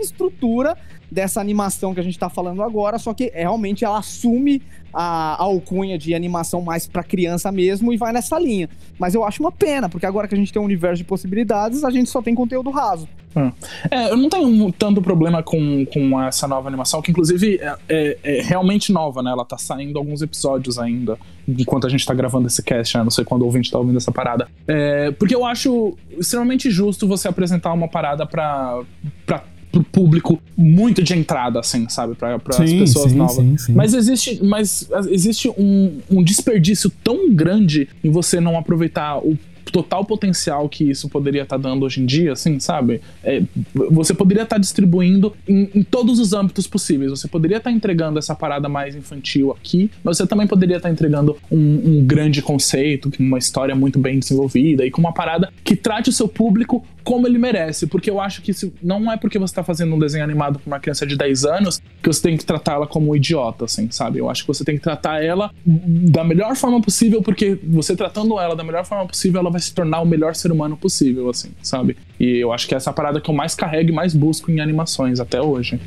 estrutura dessa animação que a gente tá falando agora, só que realmente ela assume a, alcunha de animação mais pra criança mesmo e vai nessa linha. Mas eu acho uma pena, porque agora que a gente tem um universo de possibilidades, a gente só tem conteúdo raso. É, eu não tenho tanto problema com, com essa nova animação, que inclusive é, é- é realmente nova, né? Ela tá saindo alguns episódios ainda, enquanto a gente tá gravando esse cast, né? Não sei quando o ouvinte tá ouvindo essa parada. É, porque eu acho extremamente justo você apresentar uma parada pra. pra pro público muito de entrada, assim, sabe? Pra, as Sim, pessoas sim, novas. sim, sim. Mas existe, mas existe um, um desperdício tão grande em você não aproveitar o total potencial que isso poderia estar dando hoje em dia, assim, sabe? É, você poderia estar distribuindo em, em todos os âmbitos possíveis. Você poderia estar entregando essa parada mais infantil aqui, mas você também poderia estar entregando um, um grande conceito, uma história muito bem desenvolvida e com uma parada que trate o seu público como ele merece. Porque eu acho que isso não é porque você está fazendo um desenho animado para uma criança de 10 anos que você tem que tratar ela como um idiota, assim, sabe? Eu acho que você tem que tratar ela da melhor forma possível, porque você tratando ela da melhor forma possível, ela vai se tornar o melhor ser humano possível, assim, sabe? E eu acho que essa é a parada que eu mais carrego e mais busco em animações até hoje.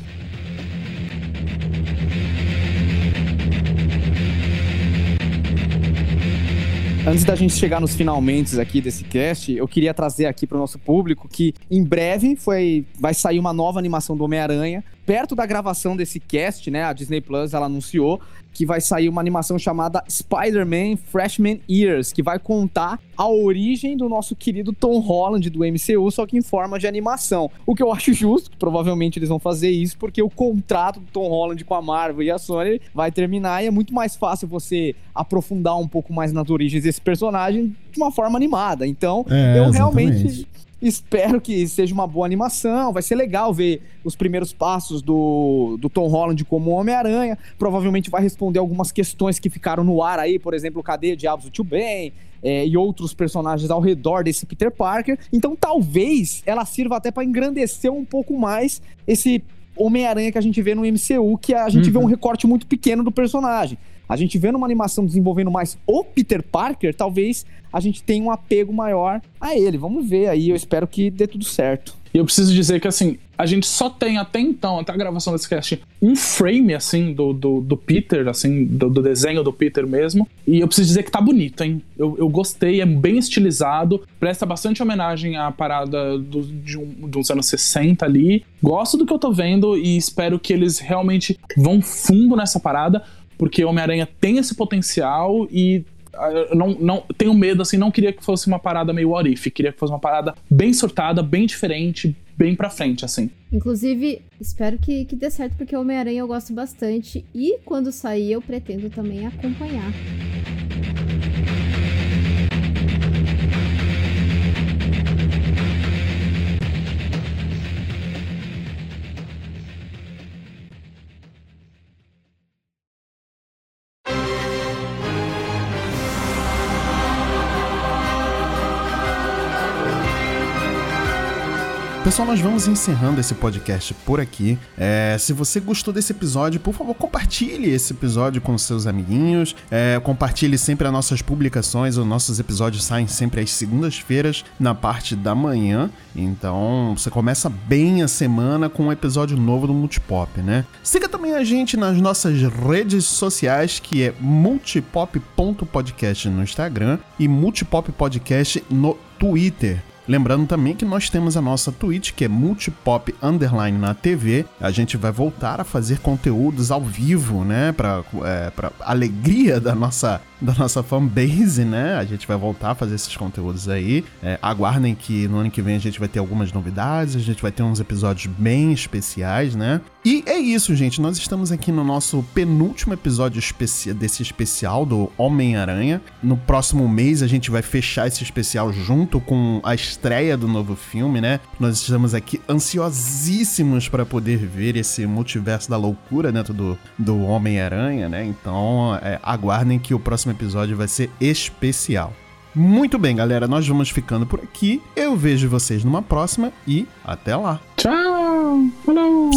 Antes da gente chegar nos finalmente aqui desse cast, eu queria trazer aqui para o nosso público que em breve foi, vai sair uma nova animação do Homem-Aranha. Perto da gravação desse cast, né, a Disney Plus ela anunciou que vai sair uma animação chamada Spider-Man Freshman Years, que vai contar a origem do nosso querido Tom Holland do MCU, só que em forma de animação. O que eu acho justo, que provavelmente eles vão fazer isso, porque o contrato do Tom Holland com a Marvel e a Sony vai terminar e é muito mais fácil você aprofundar um pouco mais nas origens desse personagem de uma forma animada. Então, É, eu exatamente. realmente espero que seja uma boa animação. Vai ser legal ver os primeiros passos do, do Tom Holland como Homem-Aranha. Provavelmente vai responder algumas questões que ficaram no ar aí, por exemplo, cadê Diabos do Tio Ben? é, e outros personagens ao redor desse Peter Parker. Então talvez ela sirva até para engrandecer um pouco mais esse Homem-Aranha que a gente vê no MCU, que a gente vê um recorte muito pequeno do personagem. A gente vê numa animação desenvolvendo mais o Peter Parker, talvez a gente tenha um apego maior a ele. Vamos ver aí, eu espero que dê tudo certo. E eu preciso dizer que, assim, a gente só tem até então, até a gravação desse cast, um frame, assim, do, do, do Peter, assim, do, do, desenho do Peter mesmo. E eu preciso dizer que tá bonito, hein? Eu, eu gostei, é bem estilizado, presta bastante homenagem à parada do, de, um, uns anos 60 ali. Gosto do que eu tô vendo e espero que eles realmente vão fundo nessa parada, porque Homem-Aranha tem esse potencial e ah, não, não tenho medo, assim, não queria que fosse uma parada meio what if, queria que fosse uma parada bem surtada, bem diferente, bem pra frente, assim. Inclusive, espero que, que dê certo, porque Homem-Aranha eu gosto bastante e quando sair eu pretendo também acompanhar. Pessoal, nós vamos encerrando esse podcast por aqui. É, se você gostou desse episódio, por favor, compartilhe esse episódio com seus amiguinhos. É, compartilhe sempre as nossas publicações. Os nossos episódios saem sempre às segundas-feiras, na parte da manhã. Então, você começa bem a semana com um episódio novo do Multipop, né? Siga também a gente nas nossas redes sociais, que é multipop.podcast no Instagram e Multipop Podcast no Twitter. Lembrando também que nós temos a nossa Twitch, que é multipop underline na TV. A gente vai voltar a fazer conteúdos ao vivo, né? Pra, é, pra alegria da nossa da nossa fanbase, né? A gente vai voltar a fazer esses conteúdos aí. É, aguardem que no ano que vem a gente vai ter algumas novidades, a gente vai ter uns episódios bem especiais, né? E é isso, gente. Nós estamos aqui no nosso penúltimo episódio especi desse especial do Homem-Aranha. No próximo mês a gente vai fechar esse especial junto com a estreia do novo filme, né? Nós estamos aqui ansiosíssimos para poder ver esse multiverso da loucura dentro do, do Homem-Aranha, né? Então é, aguardem que o próximo episódio vai ser especial. Muito bem, galera, nós vamos ficando por aqui. Eu vejo vocês numa próxima e até lá. Tchau! Falou!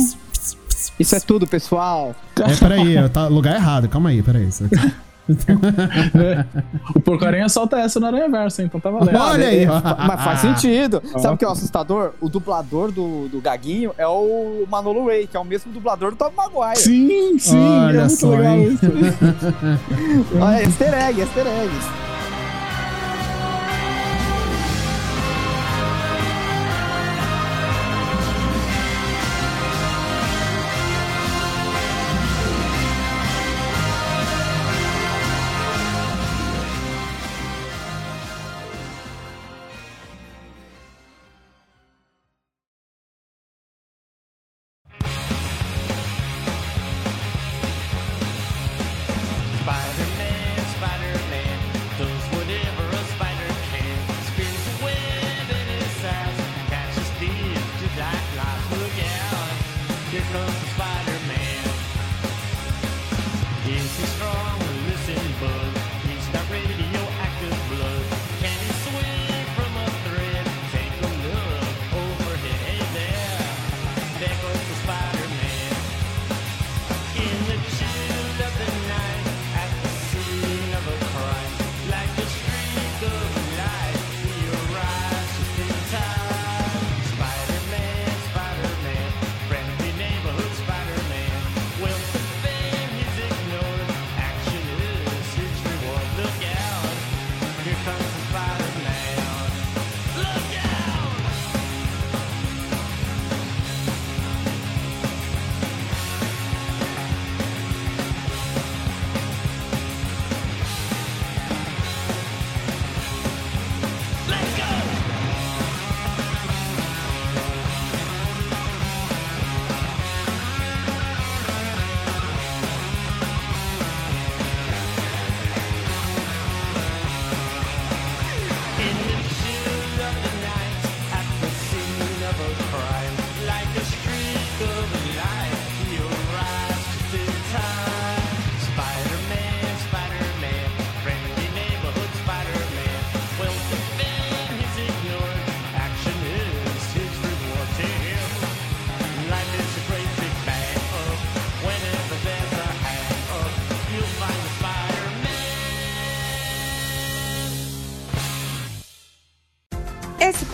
Isso é tudo, pessoal. É, peraí, tá lugar errado, calma aí, peraí. o Porcarinha solta essa no Aranha Verso, então tá valendo. Olha aí, mas faz sentido. Sabe o que é o assustador? O dublador do, do Gaguinho é o Manolo Ray, que é o mesmo dublador do Tom Maguire. Sim, sim, Olha é muito só, legal hein? isso. Olha, easter egg, easter eggs.